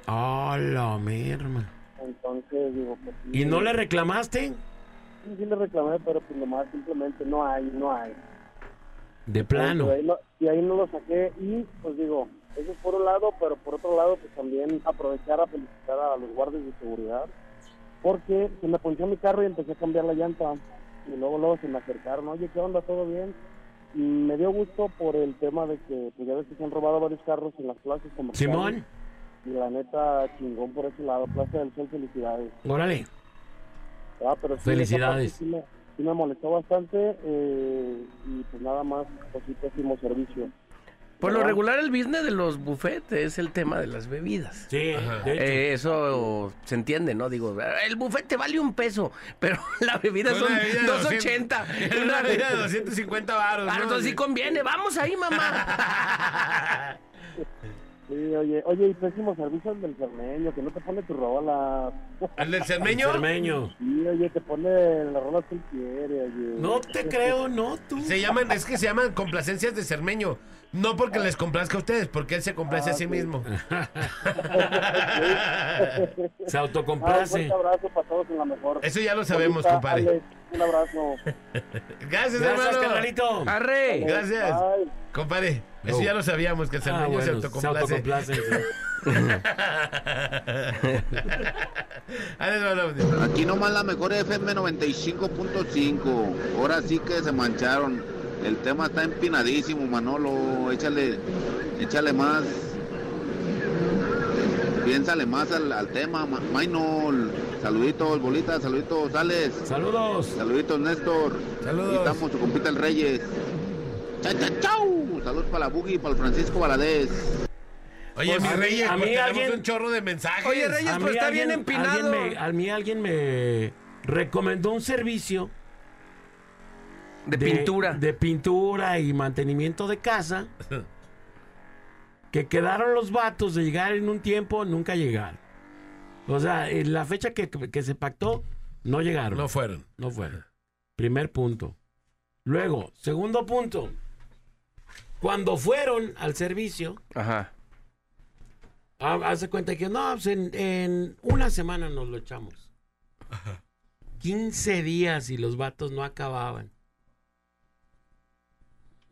¡Ah, la merma! Entonces digo, pues ¿Y no le reclamaste? Sí, sí le reclamé, pero pues nomás simplemente no hay, no hay. De plano. Y ahí no, y ahí no lo saqué y pues digo, eso es por un lado, pero por otro lado pues también aprovechar a felicitar a los guardias de seguridad porque se me ponchó mi carro y empecé a cambiar la llanta y luego luego se me acercaron, oye, ¿qué onda? ¿Todo bien? Y me dio gusto por el tema de que pues ya ves que se han robado varios carros en las plazas comerciales. Simón. Y la neta, chingón por ese lado, Plaza del Sol, felicidades. Órale. Ah, pero sí, Felicidades. Sí me, sí me molestó bastante eh, y pues nada más, pues sí, pésimo servicio. Por lo regular el business de los buffets es el tema de las bebidas. Sí, de hecho. Eh, eso se entiende, ¿no? Digo, el buffet te vale un peso, pero la bebida Una son bebida de 2.80. 200, Una bebida de 250 baros. Ah, ¿no? entonces sí conviene, vamos ahí, mamá. Sí, oye, oye, y pésimo servicio el del cermeño, que no te pone tu rola. ¿El del cermeño? Cermeño. Sí, oye, te pone la rola que él quiere, oye. No te creo, no tú. Se llaman, es que se llaman complacencias de cermeño. No porque les complazca a ustedes, porque él se complace a sí mismo. Se Ah, un autocomplace. fuerte abrazo para todos en la mejor. Eso ya lo sabemos, compadre. Alex, un abrazo. Gracias, Gracias, hermano. carnalito. Arre. Gracias. Bye. Compadre, eso ya lo sabíamos, que el Ah, se bueno, se autocomplace. Aquí nomás la mejor FM 95.5. Ahora sí que se mancharon. el tema está empinadísimo, Manolo. Échale, échale más. Piénsale más al, al tema, Ma- Maynol. Saluditos, bolitas, saluditos, Sales. Saludos. Saluditos, Néstor. Saludos. Aquí estamos, tu compita el Reyes. Chau, chau, chau. Saludos para la Buggy y para el Francisco Valadez. Oye, Pues mi a mí- Reyes, a pues mí tenemos alguien- un chorro de mensajes. Oye, Reyes, A pues está bien empinado. alguien me- a mí alguien me recomendó un servicio De pintura. De pintura y mantenimiento de casa. que quedaron los vatos de llegar en un tiempo, nunca llegaron. O sea, en la fecha que, que se pactó, no llegaron. No fueron. No fueron. Primer punto. Luego, segundo punto. Cuando fueron al servicio, Ajá. ha- hace cuenta que no, pues en, en una semana nos lo echamos. 15 días y los vatos no acababan.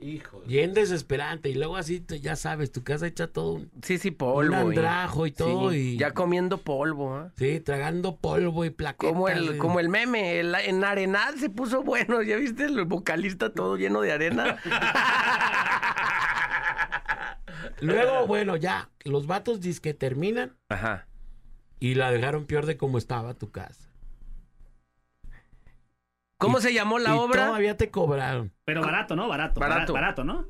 Hijo. Bien desesperante. Y luego así, ya sabes, tu casa echa todo un... Sí, sí, polvo. Un andrajo y todo, Sí, y- Ya comiendo polvo, ¿ah? Sí, tragando polvo y plaquetas. Como el, y- como el meme, el- en Arenal se puso bueno, ¿ya viste? El vocalista todo lleno de arena. Luego, bueno, ya, los vatos que terminan Ajá. y la dejaron peor de como estaba tu casa. ¿Cómo Y- se llamó la y obra? Todavía te cobraron. Pero barato, ¿no? Barato. Barato. Barato, ¿no?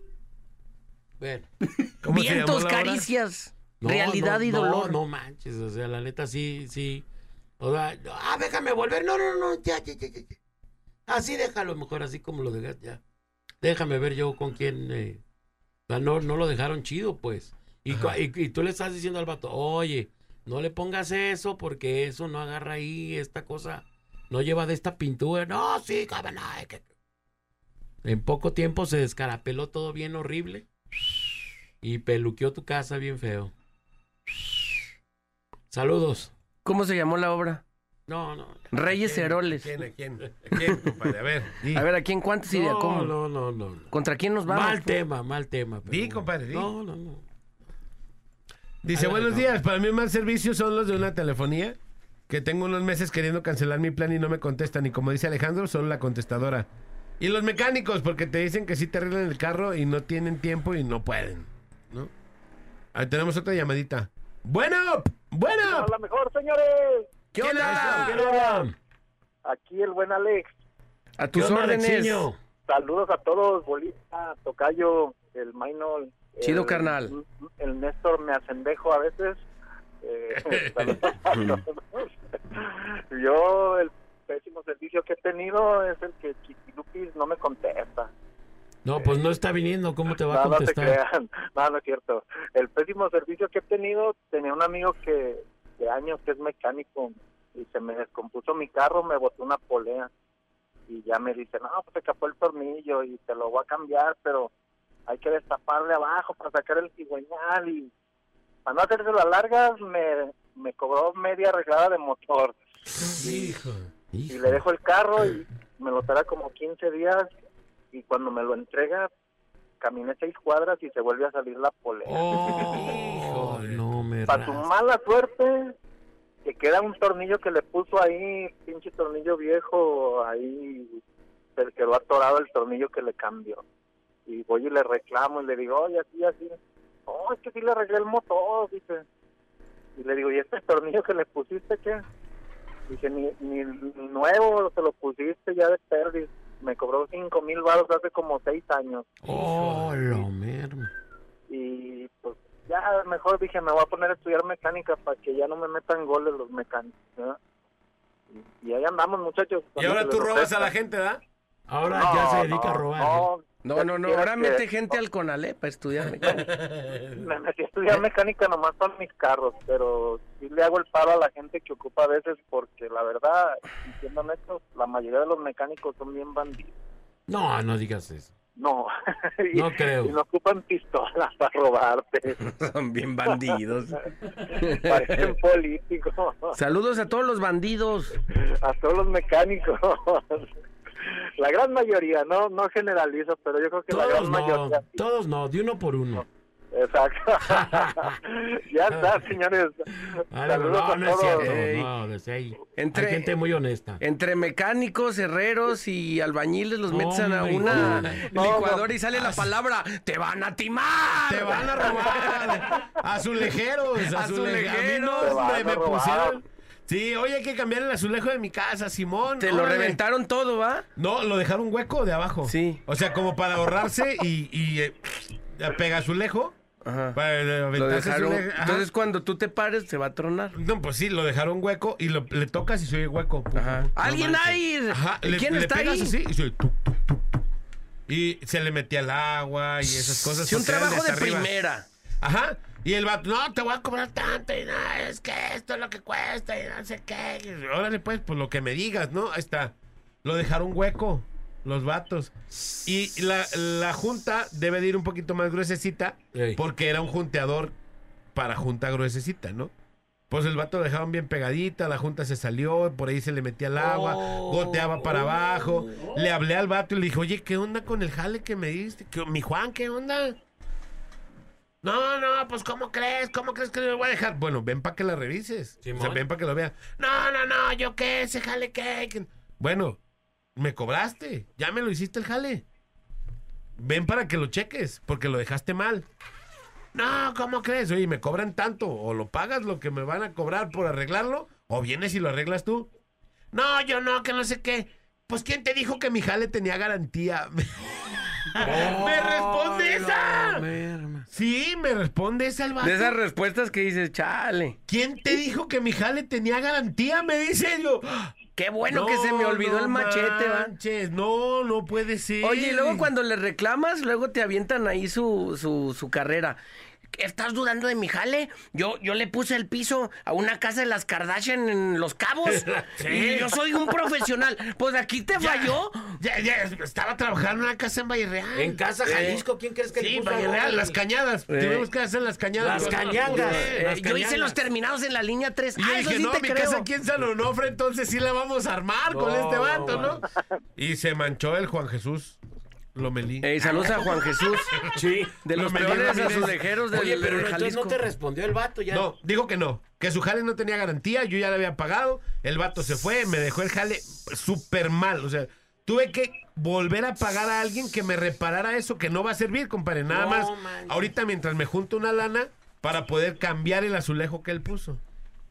Bueno. ¿Cómo se llamó Vientos, caricias, No, realidad no, y no, dolor. No, manches, o sea, la neta sí, sí. O sea, ah, déjame volver. No, no, no, ya, ya, ya, ya. ya. Así déjalo mejor, así como lo dejas ya. Déjame ver yo con quién. eh, o sea, no, no lo dejaron chido, pues. Y, y tú le estás diciendo al vato, oye, no le pongas eso porque eso no agarra ahí, esta cosa no lleva de esta pintura. No, sí, que... En poco tiempo se descarapeló todo bien horrible y peluqueó tu casa bien feo. Saludos. ¿Cómo se llamó la obra? No, no. Reyes ¿Quién? Heroles. ¿A quién? ¿A quién? ¿A quién, compadre? A ver, di. A ver, ¿a quién cuántos y No, cómo? no, no, no. no. ¿Contra quién nos vamos? Mal pues? tema, mal tema. pero Di, bueno. compadre, di. No, no, no. Dice, Ay, buenos no. días, para mí mal servicio son los de una telefonía, que tengo unos meses queriendo cancelar mi plan y no me contestan, y como dice Alejandro, solo la contestadora. Y los mecánicos, porque te dicen que sí te arreglan el carro y no tienen tiempo y no pueden, ¿no? Ahí tenemos otra llamadita. Bueno, bueno. Hola, mejor, señores. ¿Qué ¿Quién onda? Aquí el buen Alex. A ¿Qué tus órdenes. Alexiño? Saludos a todos, Bolita, Tocayo, el Maynol. Chido, el- carnal. El Néstor me acendejo a veces. Eh. Yo, el pésimo servicio que he tenido es el que Chiquilupis no me contesta. No, pues no está viniendo. ¿Cómo te va a No, no contestar? crean. No, no es cierto. El pésimo servicio que he tenido, tenía un amigo que de años que es mecánico y se me descompuso mi carro, me botó una polea y ya me dice, no, pues se escapó el tornillo y te lo voy a cambiar, pero hay que destaparle abajo para sacar el cigüeñal y para no hacerse las largas me, me cobró media arreglada de motor Hijo. y le dejo el carro y me lo trae como 15 días y cuando me lo entrega caminé seis cuadras y se vuelve a salir la polea. Oh, no me Para su mala suerte, que queda un tornillo que le puso ahí, pinche tornillo viejo, ahí se quedó atorado el tornillo que le cambió. Y voy y le reclamo y le digo, oye, así, así. Oh, es que sí le arreglé el motor, dice. Y le digo, ¿y este tornillo que le pusiste qué? Dice, ni, ni nuevo se lo pusiste ya de pérdida. Me cobró cinco mil baros hace como seis años. Oh, lo merma. Y pues ya mejor dije, me voy a poner a estudiar mecánica para que ya no me metan goles los mecánicos. ¿verdad? Y, y ahí andamos, muchachos. Y ahora tú robas a la gente, ¿verdad? Ahora No, ya se dedica a robar. ¿eh? No, No, no, no. Ahora que- mete gente al Conalep para estudiar mecánica. Me metí a estudiar mecánica nomás con mis carros, pero sí le hago el paro a la gente que ocupa a veces porque la verdad, siendo honestos, la mayoría de los mecánicos son bien bandidos. No, no digas eso. No, y, No creo. y no ocupan pistolas para robarte, Son bien bandidos. parecen políticos, Saludos a todos los bandidos. a todos los mecánicos. La gran mayoría, no no generalizo, pero yo creo que la Todos gran no, mayoría. todos no, de uno por uno. Exacto. ya está, señores. Saludos no, a no es todos. No, desde ahí. Entre- Hay gente muy honesta. Entre mecánicos, herreros y albañiles los meten a una no. licuadora y sale la palabra ¡Te van a timar! Te van a robar. Azulejeros. Azulejeros. A me, a me pusieron. Sí, oye, hay que cambiar el azulejo de mi casa, Simón. Te lo órale. reventaron todo, ¿va? No, lo dejaron hueco de abajo. Sí. O sea, como para ahorrarse y, y eh, pega azulejo. Para eh, Lo dejaron- azulejo. Ajá. Entonces cuando tú te pares se va a tronar. No, pues sí, lo dejaron hueco y lo- le tocas y se oye hueco. ¡Alguien manches. ahí! Ajá, le, ¿Quién le está pegas ahí? así y se oye tuc, tuc, tuc, tuc. Y se le metía el agua y esas cosas. Sí, un trabajo de arriba. primera. Ajá. Y el vato, no, te voy a cobrar tanto y no, es que esto es lo que cuesta y no sé qué. Y, Órale, pues, pues lo que me digas, ¿no? Ahí está. Lo dejaron hueco, los vatos. Y la, la junta debe de ir un poquito más gruesecita porque era un junteador para junta gruesecita, ¿no? Pues el vato lo dejaron bien pegadita, la junta se salió, por ahí se le metía el agua, goteaba para abajo. Le hablé al vato y le dije, oye, ¿qué onda con el jale que me diste? ¿Qué- mi Juan, ¿qué onda? No, no, pues ¿cómo crees? ¿Cómo crees que lo voy a dejar? Bueno, ven para que la revises. O sea, ven para que lo veas. No, no, no, yo qué, ese jale qué. Bueno, me cobraste. Ya me lo hiciste el jale. Ven para que lo cheques, porque lo dejaste mal. No, ¿cómo crees? Oye, me cobran tanto. O lo pagas lo que me van a cobrar por arreglarlo, o vienes y lo arreglas tú. No, yo no, que no sé qué. Pues ¿quién te dijo que mi jale tenía garantía? ¡Me responde esa! Sí, me responde esa el vato. De esas respuestas que dices, chale. ¿Quién te dijo que mi jale tenía garantía? Me dice yo. Qué bueno que se me olvidó el machete, va. manches, No, no puede ser. Oye, y luego cuando le reclamas, luego te avientan ahí su, su, su carrera. ¿Estás dudando de mi jale? Yo, yo le puse el piso a una casa de las Kardashian en Los Cabos. Sí. Y yo soy un profesional. Pues aquí te Ya, falló. Ya, ya, estaba trabajando en una casa en Valle Real. En Casa Jalisco, ¿quién crees que Sí, le puso Valle? Real, las cañadas. Eh. Tuvimos que hacer las cañadas. Las. Las Eh, yo hice los terminados en la línea 3. Y ah, eso dije, sí no, te mi creo. casa aquí en San Onofre, entonces sí la vamos a armar con este vato, no, ¿no? Y se manchó el Juan Jesús Lomelí. Ey, saludos a Juan Jesús. Sí. De los Lomelí peores Ramírez. azulejeros del, Oye, pero entonces Jalisco. no te respondió el vato ya. No, dijo que no, que su jale no tenía garantía, yo ya le había pagado, el vato se fue, me dejó el jale súper mal, o sea, tuve que volver a pagar a alguien que me reparara eso, que no va a servir, compadre, nada No, más, ahorita mientras me junto una lana para poder cambiar el azulejo que él puso.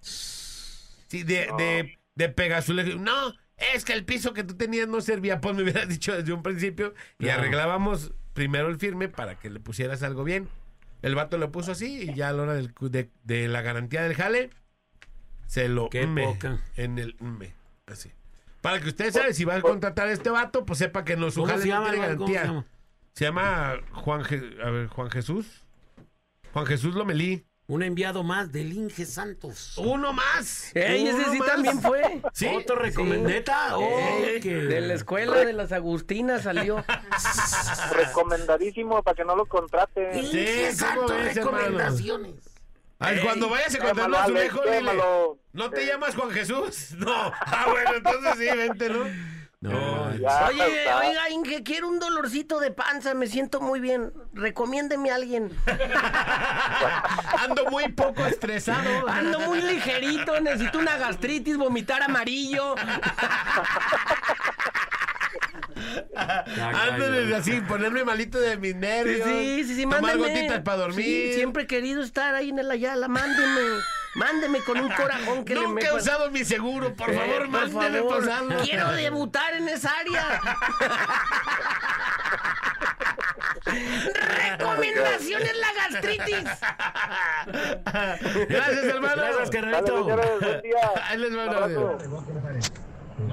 Sí, de, de, de pegazulejo, no, es que el piso que tú tenías no servía, pues me hubieras dicho desde un principio y arreglábamos primero el firme para que le pusieras algo bien. El vato lo puso así y ya a la hora del de, de la garantía del jale se lo Qué me poca. en el me así. Para que usted sabe si va a contratar a este vato, pues sepa que no su ¿Cómo jale no tiene garantía. Se llama Juan Je- a ver, Juan Jesús. Juan Jesús Lomelí. Un enviado más del Inge Santos. Uno más. Ey, ese sí más. también fue. Sí. ¿Otro recomendeta? Oh, Ey, que- De la escuela de las Agustinas salió. Recomendadísimo para que no lo contraten. Sí, ¿cómo ves, hermano? Ay, Ey, cuando vayas a quémalo, a Alex, lejos, dile. ¿no te llamas Juan Jesús? No. Ah, bueno, entonces sí, vente, ¿no? Ya Oye, está. oiga, Inge, quiero un dolorcito de panza, me siento muy bien. Recomiéndeme a alguien. Ando muy poco estresado. Ando muy ligerito, necesito una gastritis, vomitar amarillo. Ándale así, ponerme malito de mis nervios. Sí, sí, sí, Tomar mándeme. gotitas para dormir. Sí, siempre he querido estar ahí en el Ayala, mándeme. Mándeme con un corajón que le Nunca he meto. usado mi seguro, por Eh, favor, mándeme favor. Quiero debutar en esa área. Recomendaciones la gastritis. Gracias, hermano. Gracias, carnalito. Ahí les audio.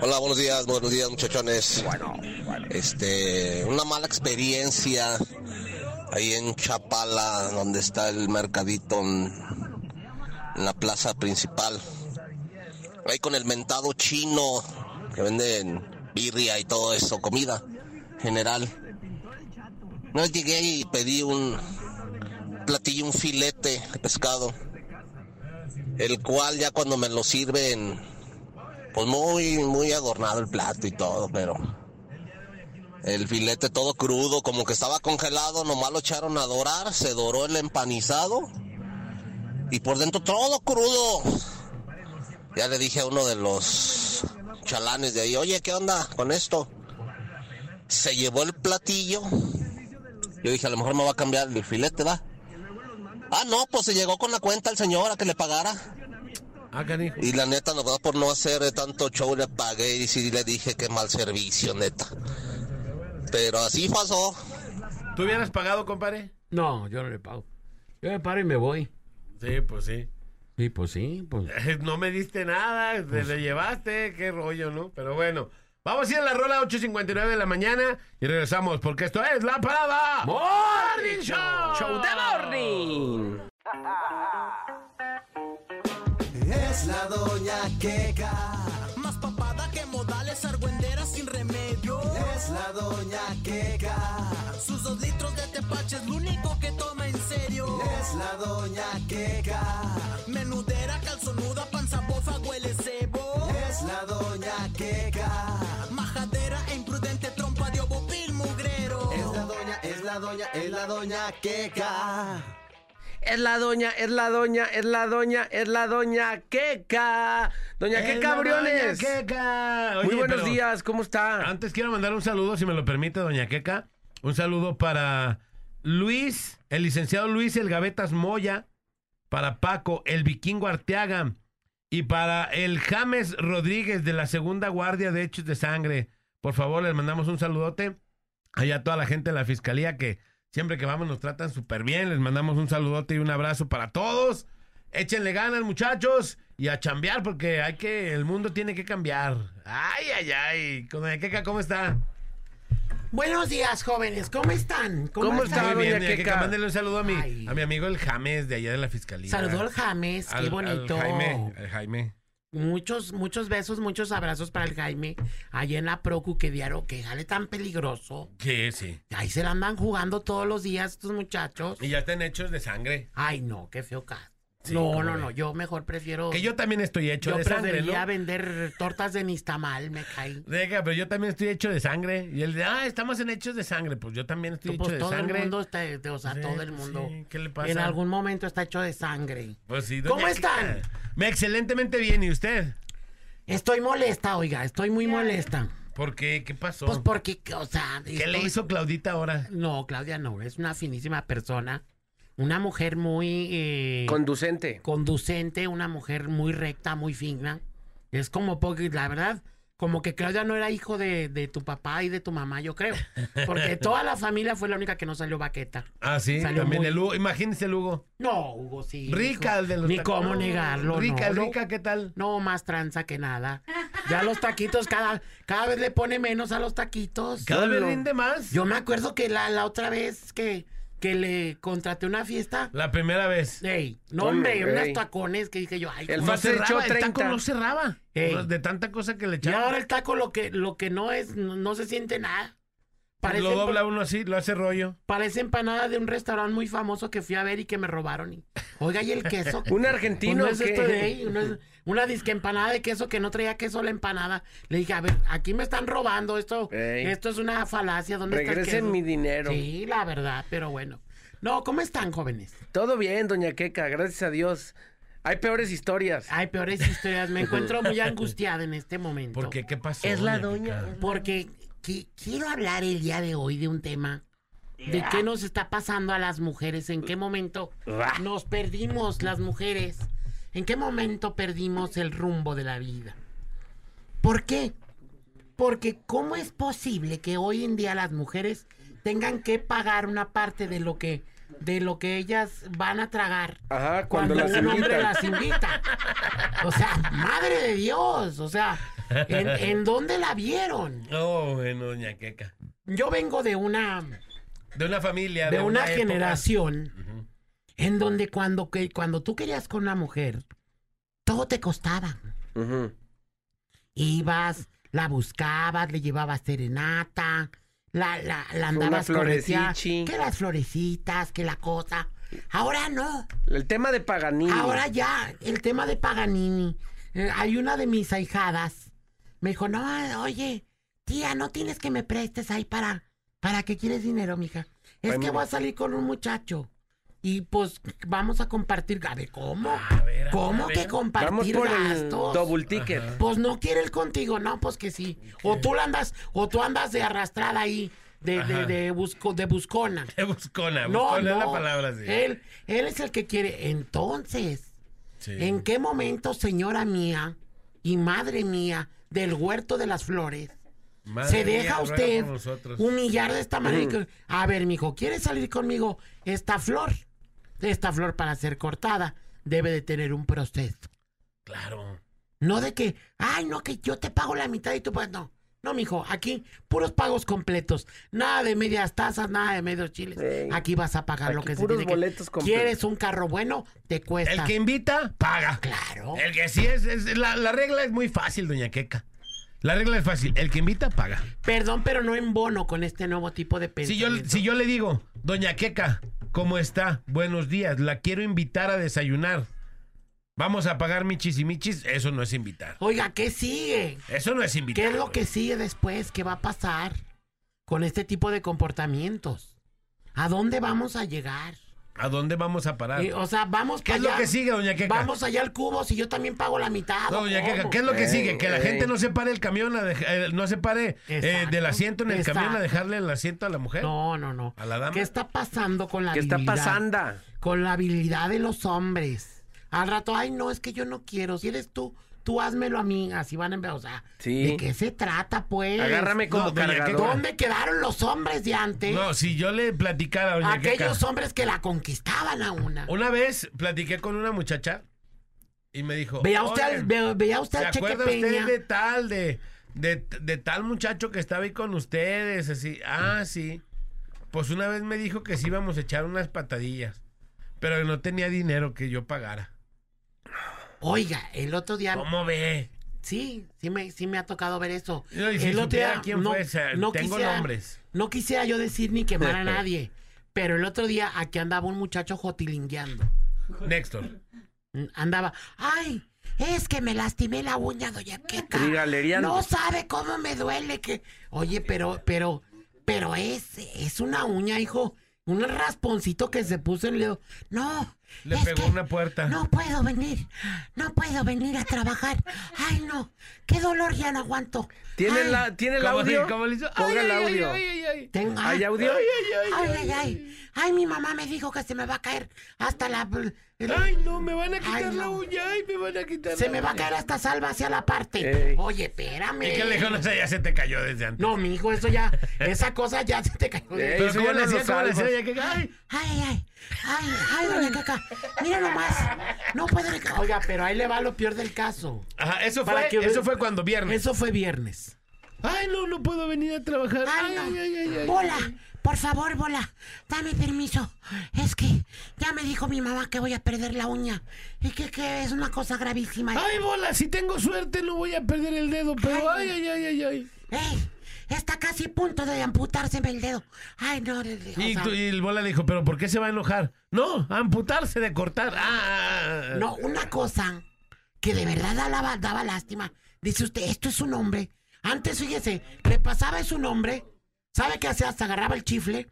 Hola, buenos días, buenos días muchachones. Bueno, este, una mala experiencia ahí en Chapala, donde está el mercadito en, la plaza principal. Ahí con el mentado chino que venden birria y todo eso, comida general. No llegué y pedí un platillo, un filete de pescado, el cual ya cuando me lo sirven pues muy, muy adornado el plato y todo, pero El filete todo crudo, como que estaba congelado, nomás lo echaron a dorar, se doró el empanizado y por dentro todo crudo. Ya le dije a uno de los chalanes de ahí, oye, ¿qué onda con esto? Se llevó el platillo. Yo dije, a lo mejor me va a cambiar el filete, ¿va? Ah, no, pues se llegó con la cuenta el señor a que le pagara. Ah, canijo. Y la neta, la verdad, por no hacer tanto show, le pagué y sí le dije que mal servicio, neta. Pero así pasó. ¿Tú hubieras pagado, compadre? No, yo no le pago. Yo me paro y me voy. Sí, pues sí. Sí, pues sí, pues. No me diste nada, te le llevaste, qué rollo, ¿no? Pero bueno, vamos a ir a la rola 8.59 de la mañana y regresamos porque esto es La Parada Morning Show. Show de morning. Es la doña Queca. Más papada que modales, argüendera sin remedio. Es la doña Queca. Sus dos litros de tepache es lo único que toma en serio. Es la doña Queca. Menudera, calzonuda, panza bofa, huele cebo. Es la doña Queca. Majadera e imprudente, trompa de ovo, mugrero. Es la doña, es la doña, es la doña Queca. Es la doña, es la doña, es la doña, es la doña Queca. Doña Queca, Briones. doña Queca. Muy buenos días, ¿cómo está? Antes quiero mandar un saludo, si me lo permite, doña Queca. Un saludo para Luis, el licenciado Luis El Gavetas Moya, para Paco, el vikingo Arteaga, y para el James Rodríguez de la Segunda Guardia de Hechos de Sangre. Por favor, les mandamos un saludote. Allá a toda la gente de la fiscalía que siempre que vamos nos tratan súper bien. Les mandamos un saludote y un abrazo para todos. Échenle ganas, muchachos, y a chambear porque hay que, el mundo tiene que cambiar. Ay, ay, ay. Con doña Queca, ¿cómo está? Buenos días, jóvenes. ¿Cómo están? Muy bien, doña Queca. Queca? Mándele un saludo a mi, a mi amigo el James de allá de la fiscalía. Saludó al James, qué Al- al bonito. Jaime, al Jaime. Muchos, muchos besos, muchos abrazos para el Jaime. Allá en la Procu, que diario, que jale tan peligroso. Sí, sí. Ahí se la andan jugando todos los días estos muchachos. Y ya están hechos de sangre. Ay, no, qué feo caso. Sí, no, ¿cómo no, no, yo mejor prefiero... Que yo también estoy hecho yo de sangre, preferiría ¿no? vender tortas de Nistamal, me cae. Deja, pero yo también estoy hecho de sangre. Y él de, ah, estamos en hechos de sangre. Pues yo también estoy hecho Pues de todo sangre. el mundo está, de- o sea, Sí, todo el mundo. sí, ¿qué le pasa? En algún momento está hecho de sangre. Pues sí, ¿Cómo están? Me excelentemente bien. ¿Y usted? Estoy molesta, oiga, estoy muy molesta. ¿Por qué? ¿Qué pasó? Pues porque, o sea... ¿Qué le hizo Claudita ahora? No, Claudia no, es una finísima persona. Una mujer muy... eh, Conducente. conducente, una mujer muy recta, muy fina. Es como, la verdad, como que Claudia no era hijo de, de tu papá y de tu mamá, yo creo. Porque toda la familia fue la única que no salió baqueta. Ah, sí, Salió también muy- el Hugo. Imagínese el Hugo. No, Hugo, sí. Rica el de los Ni tacos. cómo negarlo. rica, no, rica. ¿qué tal? No, más tranza que nada. Ya los taquitos cada, cada vez le pone menos a los taquitos. Cada vez rinde más. Yo me acuerdo que la, la otra vez que, que le contraté una fiesta. La primera vez. Ey, no, Hombre, unos ey. tacones que dije yo, ay, El ¿cómo fácil cerraba? echó el taco 30. no cerraba. Ey. De tanta cosa que le Y echaba. ahora el taco lo que, lo que no es, no, no se siente nada. Parece, lo dobla uno así, lo hace rollo. parece empanada de un restaurante muy famoso que fui a ver y que me robaron. Y, Oiga, ¿y el queso? ¿Un Pues argentino no es o qué? esto de ahí, no es- una disque empanada de queso que no traía queso la empanada. Le dije, a ver, aquí me están robando, esto, Ey. esto es una falacia. ¿Dónde está el Regresen queso? mi dinero. Sí, la verdad, pero bueno. No, ¿cómo están, jóvenes? Todo bien, doña Queca, gracias a Dios. Hay peores historias. Hay peores historias. Me encuentro muy angustiada en este momento. ¿Por qué? ¿Qué pasó? Es la doña Queca? Porque qui- quiero hablar el día de hoy de un tema. De qué nos está pasando a las mujeres, en qué momento nos perdimos las mujeres, en qué momento perdimos el rumbo de la vida. ¿Por qué? Porque ¿cómo es posible que hoy en día las mujeres tengan que pagar una parte de lo que de lo que ellas van a tragar Ajá, cuando, cuando, las un hombre las invita? O sea, madre de Dios, o sea, ¿en, en dónde la vieron? Oh, bueno, doña Queca. Yo vengo de una De una familia. de una época. generación en donde cuando que cuando tú querías con una mujer todo te costaba. Ibas, la buscabas, le llevabas serenata, la, la, la andabas Una florecichi. que las florecitas, que la cosa. Ahora no. El tema de Paganini. Ahora ya, el tema de Paganini. Eh, hay una de mis ahijadas. Me dijo, no, oye, tía, no tienes que me prestes ahí para, ¿para qué quieres dinero, mija? Es Pues que voy a salir con un muchacho. Y pues vamos a compartir. A ver, ¿cómo? ver, a ¿Cómo ver. que compartir Vamos por el gastos? double ticket. Pues no quiere él contigo, no, pues que sí. O tú la andas, o tú andas de arrastrada ahí, de, de, de, busco, de buscona. De buscona, No, buscona es la no. palabra, sí. Él, él es el que quiere. Entonces, Sí. ¿en qué momento, señora mía y madre mía del huerto de las flores, Madre se deja usted humillar de esta manera? que, A ver, mijo, ¿quieres salir conmigo? Esta flor, esta flor para ser cortada, debe de tener un proceso. Claro. No de que, ay, no, que yo te pago la mitad y tú pues no. No, mijo, aquí puros pagos completos. Nada de medias tazas, nada de medios chiles. Aquí vas a pagar lo que se puros tiene que... boletos completos. ¿Quieres un carro bueno? Te cuesta. El que invita, paga. Claro. El que sí es, es- la, la regla es muy fácil, doña Queca. La regla es fácil. El que invita, paga. Perdón, pero no en bono con este nuevo tipo de Si yo, pensamiento. si yo le digo, doña Queca, ¿cómo está? Buenos días, la quiero invitar a desayunar. Vamos a pagar michis y michis. Eso no es invitar. Oiga, ¿qué sigue? Eso no es invitar. ¿Qué es lo que sigue después? ¿Qué va a pasar con este tipo de comportamientos? ¿A dónde vamos a llegar? ¿A dónde vamos a parar? Eh, o sea, vamos ¿Qué es lo que sigue, doña Queca? Vamos allá al cubo si yo también pago la mitad. No, ¿o doña Queca? ¿qué es lo que Ey, sigue? Que la ey. gente no se pare el camión, a eh, no se pare eh, del asiento en el camión a dejarle el asiento a la mujer. No, no, no. A la dama. ¿Qué está pasando con la ¿Qué está habilidad? pasando? Con la habilidad de los hombres. Al rato, ay, no, es que yo no quiero. Si eres tú, tú házmelo a mí. Así van a empezar. O sea, Sí. ¿de qué se trata, pues? Agárrame como No, cargador. ¿Dónde quedaron los hombres de antes? No, si yo le platicara, doña Aquellos hombres que la conquistaban a una. Una vez platiqué con una muchacha y me dijo. Veía usted, "Oye, al- ve- veía usted ¿Se al Cheque acuerda Peña. usted de tal, de, de, de tal muchacho que estaba ahí con ustedes? Así, ah, sí. Pues una vez me dijo que sí íbamos a echar unas patadillas, pero que no tenía dinero que yo pagara. Oiga, el otro día. ¿Cómo ve? Sí, sí me, sí me ha tocado ver eso. No, y si el otro día, quién fue, o sea, tengo quisiera, nombres. No quisiera yo decir ni quemar a nadie. Pero el otro día aquí andaba un muchacho jotilingueando. Néstor. Andaba, ay, es que me lastimé la uña, doña Queca. No sabe cómo me duele que. Oye, pero, pero, pero es, es una uña, hijo. Un rasponcito que se puso en el dedo. No. Le es pegó que una puerta. No puedo venir. No puedo venir a trabajar. Ay, no. Qué dolor, ya no aguanto. ¿Tiene, Ay. la, ¿tiene el ¿Cómo le- audio? cómo le hizo? Ponga el Ay, ay, audio. ay, ay, ay. Tengo- ¿Hay audio? Ay, ay, ay. Ay, mi mamá me dijo que se me va a caer hasta la. el- Ay, no, me van a quitar Ay, la no. uña. Ay, me van a quitar Se la me va a caer hasta salva hacia la parte. Ey. Oye, espérame. Y que lejos, no sé, ya se te cayó desde antes. No, mi hijo, eso ya. esa cosa ya se te cayó. Ey, Pero ¿cómo le lo ¿Cómo le doña Queca? Ay, Ay, ay, ay, ay, doña Caca. Mira nomás. No puede. Oiga, pero ahí le va lo peor del caso. Ajá, eso Para fue, que- eso fue cuando viernes. Eso fue viernes. Ay, no, no puedo venir a trabajar. Ay, Ay, no. ay, ay, ay, ay. Por favor, Bola, dame permiso. Es que ya me dijo mi mamá que voy a perder la uña. Y que, que es una cosa gravísima. Ay, bola, si tengo suerte no voy a perder el dedo, pero ay, Ay, ay, ay, ay. ¡Ey! Está casi a punto de amputárseme el dedo. Ay, no, le digo. Y, tú- el bola le dijo, pero ¿por qué se va a enojar? No, amputarse de cortar. Ah, ah, ah. No, una cosa que de verdad daba, daba lástima. Dice usted, esto es su nombre. Antes, fíjese, le pasaba su nombre. ¿Sabe qué hacía? Hasta agarraba el chifle.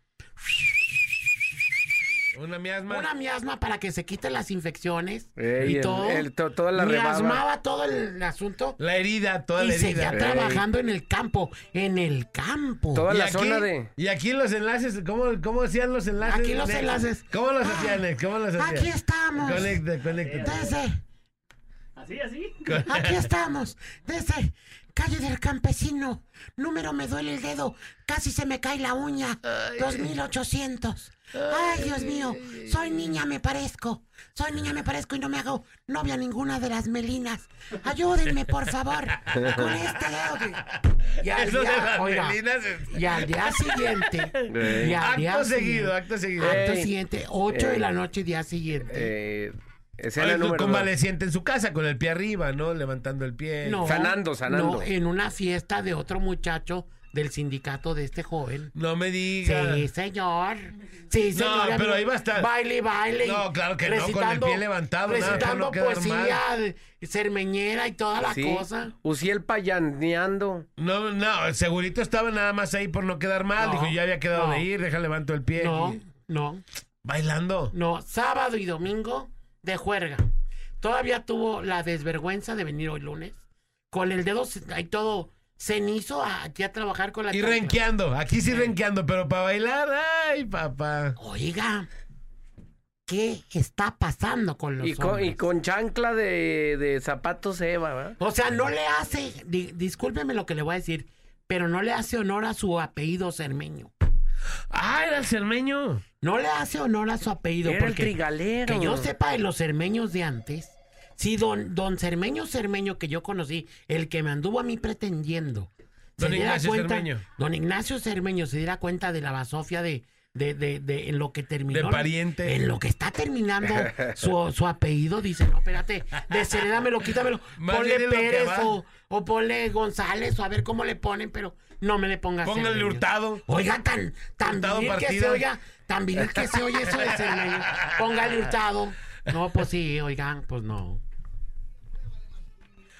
Una miasma. Una miasma para que se quiten las infecciones Ey, y el- todo. el- to- toda la. Miasmaba todo el asunto. La herida, toda y la seguía herida. trabajando en el campo. En el campo. Toda Y la aquí- zona de... Y aquí los enlaces, ¿cómo, cómo hacían los enlaces? Aquí los enlaces. ¿Cómo los Ah, hacían? ¿Cómo los hacían? Aquí estamos. Conecta, conecta. Desde, Así, así. aquí estamos. Desde calle del campesino. Número me duele el dedo. Casi se me cae la uña. 2800. Ay, Dios mío. Soy niña, me parezco. Soy niña, me parezco y no me hago novia ninguna de las melinas. Ayúdenme, por favor. Con este dedo. Y al Eso de día, las oiga, melinas es- y al día siguiente. Y al día Acto siguiente- seguido, acto seguido. Acto siguiente, 8 de la noche, día siguiente. Eh, escena número dos. convaleciente en su casa con el pie arriba, ¿no? Levantando el pie. No, Sanando, sanando. No, en una fiesta de otro muchacho del sindicato de este joven. No me digas. Sí, señor. Sí, No, señor. pero amigo. ahí va a estar. Baile, baile. No, claro que no, con el pie levantado, nada, Recitando no quedar poesía, sermeñera y toda la Sí. cosa. Uciel payaneando. No, no, el segurito estaba nada más ahí por no quedar mal. No, Dijo, ya había quedado no. de ir, deja levanto el pie. No, Y- no. Bailando. No, sábado y domingo de juerga. Todavía tuvo la desvergüenza de venir hoy lunes. Con el dedo ahí todo cenizo aquí a trabajar con la Y renqueando, aquí sí renqueando, pero para bailar, ay, papá. Oiga, ¿qué está pasando con los Y con, hombres? y con chancla de, de zapatos Eva, ¿verdad? O sea, no le hace, di- discúlpeme lo que le voy a decir, pero no le hace honor a su apellido cermeño. Ah, era el cermeño. No le hace honor a su apellido. Era el porque trigalero. Que yo sepa de los cermeños de antes, sí, don, don Cermeño Cermeño que yo conocí, el que me anduvo a mí pretendiendo. Don diera Ignacio cuenta- Cermeño. Don Ignacio Cermeño se diera cuenta de la basofia de, de, de, de- en lo que terminó. De pariente. En lo que está terminando su, su apellido, dice, no, espérate, desherédamelo, quítamelo, Más ponle bien Pérez o, o ponle González o a ver cómo le ponen, pero no me le pongas Póngale Cermeño. hurtado. Oiga, tan, tan Hurtado viril que se oiga, tan viril que se oye eso de Cermeño. Póngale hurtado. No, pues sí, oigan, pues no.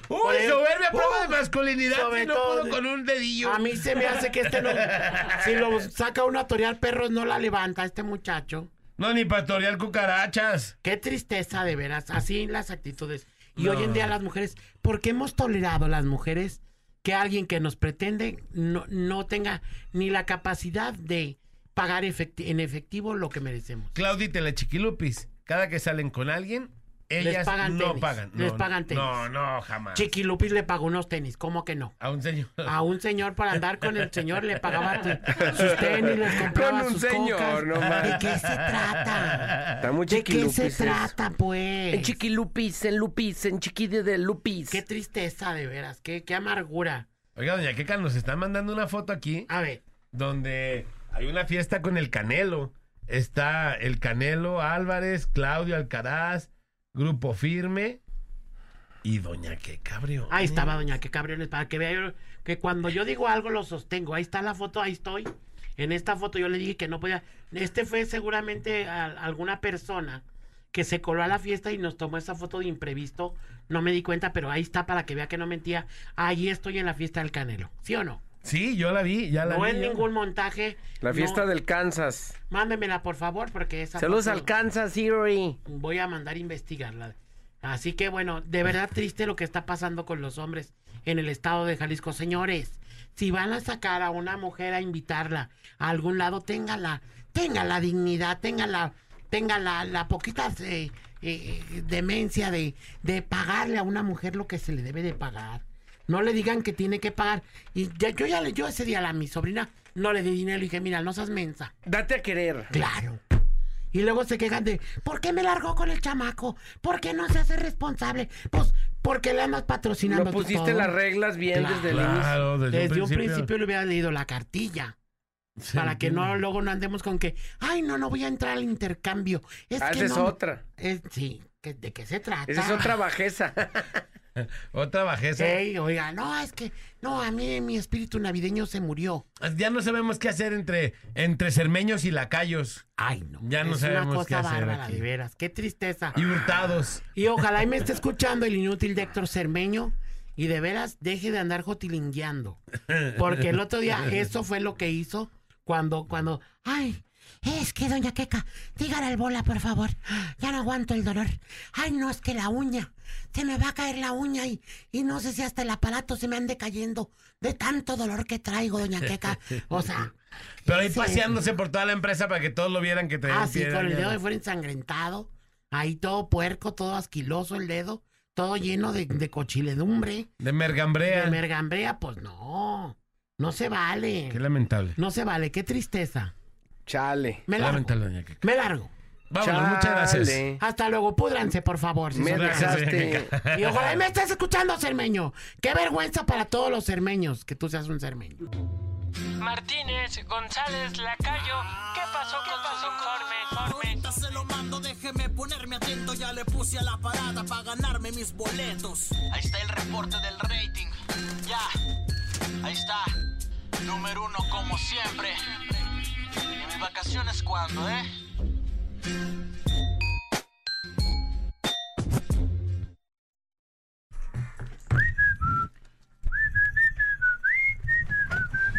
Uy, soberbia prueba de masculinidad. Si no todo pudo con un dedillo. A mí se me hace que este no. si lo saca uno a torear perros, no la levanta este muchacho. No, ni pastorear cucarachas. Qué tristeza, de veras. Así las actitudes. Y No. hoy en día las mujeres, ¿por qué hemos tolerado las mujeres que alguien que nos pretende no, no tenga ni la capacidad de pagar efecti- en efectivo lo que merecemos? Claudita y la chiquilupis, cada que salen con alguien, ellas pagan no tenis, pagan. les No, pagan tenis. No, no, jamás. Chiquilupis le pagó unos tenis, ¿cómo que no? A un señor. A un señor para andar con el señor le pagaba sus tenis, les compraba Con un sus señor, no. ¿De qué se trata? Está muy ¿De qué se eso. trata, pues? En chiquilupis, en lupis, en chiquide de lupis. Qué tristeza, de veras, qué, qué amargura. Oiga, doña Queca, nos están mandando una foto aquí. A ver. Donde hay una fiesta con el Canelo. Está el Canelo Álvarez, Claudio Alcaraz, Grupo Firme y Doña Queca, Brión. Ahí estaba doña que cabriones, para que vea yo que cuando yo digo algo lo sostengo. Ahí está la foto, ahí estoy. En esta foto yo le dije que no podía. Este fue seguramente alguna persona que se coló a la fiesta y nos tomó esa foto de imprevisto. No me di cuenta, pero ahí está para que vea que no mentía. Ahí estoy en la fiesta del Canelo. ¿Sí o no? Sí, yo la vi, ya la No vi. es yo. ningún montaje. La fiesta no. del Kansas. Mándemela, por favor, porque esa Saludos al Kansas City. voy a mandar a investigarla. Así que bueno, de verdad triste lo que está pasando con los hombres en el estado de Jalisco. Señores, si van a sacar a una mujer a invitarla a algún lado, téngala, tenga la dignidad, tenga la, tenga la, la poquita eh, eh, demencia de, de pagarle a una mujer lo que se le debe de pagar. No le digan que tiene que pagar. Y ya- yo ya le, yo ese día a la, mi sobrina no le di dinero y dije, mira, no seas mensa. Date a querer. Claro. Y luego se quejan de, ¿por qué me largó con el chamaco? ¿Por qué no se hace responsable? Pues, porque le andas patrocinando No tú pusiste todo? las reglas bien Claro. desde el inicio. Claro, desde, Desde un principio. principio le hubiera leído la cartilla. Sí, para que no luego no andemos con que, ay, no, no voy a entrar al intercambio. Es Ah, que esa es no- otra. es- sí, ¿que- ¿de qué se trata? Esa es otra bajeza. Otra bajeza. Ey, oiga, no, es que, no, a mí mi espíritu navideño se murió. Ya no sabemos qué hacer entre, entre cermeños y lacayos. Ay, no. Ya no es sabemos una qué hacer bárbara, aquí. de veras. Qué tristeza. Y hurtados. Y ojalá y me esté escuchando el inútil de Héctor Cermeño y de veras deje de andar jotilingueando. Porque el otro día eso fue lo que hizo cuando, cuando, ay, es que doña Queca, dígale al bola, por favor. Ya no aguanto el dolor. Ay, no, es que la uña, se me va a caer la uña y, y no sé si hasta el aparato se me ande cayendo de tanto dolor que traigo, doña Queca. O sea, Pero ahí Sí. paseándose por toda la empresa para que todos lo vieran que traía Ah, sí, con el dedo de fuera ensangrentado. Ahí todo puerco, todo asquiloso el dedo. Todo lleno de, de cochiledumbre. De mergambrea. De mergambrea, pues no. No se vale. Qué lamentable. No se vale, qué tristeza. Chale. Me largo. lamentable, doña. Me largo. Vámonos, muchas gracias. Chale. Hasta luego, púdranse, por favor. si Me son dejaste. Y ojalá y me estés escuchando, cermeño. Qué vergüenza para todos los cermeños que tú seas un cermeño. Martínez, González, Lacayo, ¿qué pasó con su informe? Ahorita se lo mando, déjeme ponerme atento. Ya le puse a la parada para ganarme mis boletos. Ahí está el reporte del rating. Ya, ahí está. Número uno como siempre. ¿Y mis vacaciones cuándo, eh?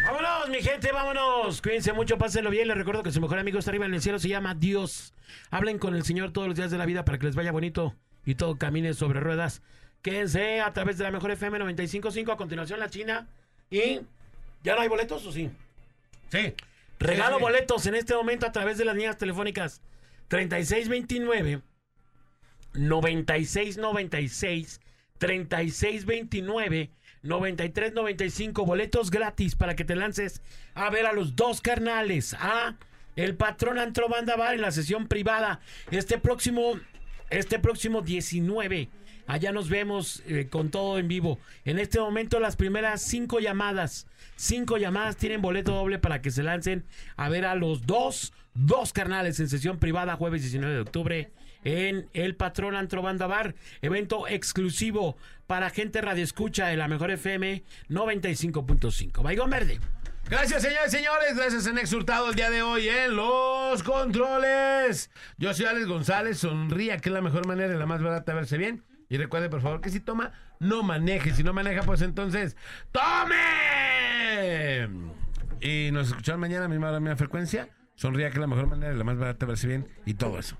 Vámonos, mi gente, vámonos. Cuídense mucho, pásenlo bien. Les recuerdo que su mejor amigo está arriba en el cielo, se llama Dios. Hablen con el Señor todos los días de la vida para que les vaya bonito y todo camine sobre ruedas. Quédense a través de la mejor FM 95.5. A continuación, la China. Y. ¿Ya no hay boletos o sí? Sí. Regalo boletos en este momento a través de las líneas telefónicas. 3629 9696 3629 9395 boletos gratis para que te lances a ver a los dos carnales. A el patrón Antro Banda Bar en la sesión privada. Este próximo este próximo 19 allá nos vemos eh, con todo en vivo en este momento las primeras cinco llamadas cinco llamadas tienen boleto doble para que se lancen a ver a los dos dos carnales en sesión privada jueves 19 de octubre en el Patrón Antro Banda Bar, evento exclusivo para gente radioescucha de la Mejor FM 95.5. Baigón Verde. Gracias, señores señores. Gracias en Exhurtado el día de hoy en Los Controles. Yo soy Alex González. Sonría, que es la mejor manera y la más barata de verse bien. Y recuerde, por favor, que si toma, no maneje. Si no maneja, pues entonces, ¡tome! Y nos escuchan mañana, misma hora, misma frecuencia. Sonría, que la mejor manera la más barata verse bien. Y todo eso.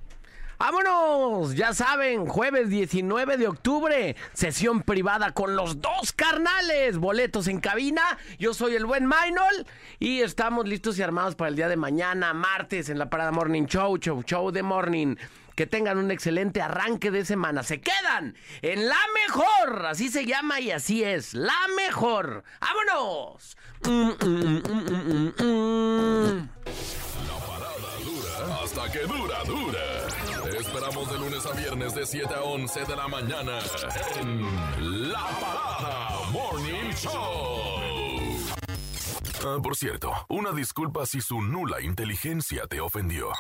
¡Vámonos! Ya saben, jueves 19 de octubre, sesión privada con los dos carnales, boletos en cabina. Yo soy el buen Maynol y estamos listos y armados para el día de mañana, martes, en la Parada Morning Show, show, show de morning. Que tengan un excelente arranque de semana. Se quedan en la mejor, así se llama y así es, la mejor. ¡Vámonos! Mm, mm, mm, mm, mm. Dura hasta que dura, dura. Te esperamos de lunes a viernes de 7 a 11 de la mañana en La Parada Morning Show. Ah, por cierto, una disculpa si su nula inteligencia te ofendió.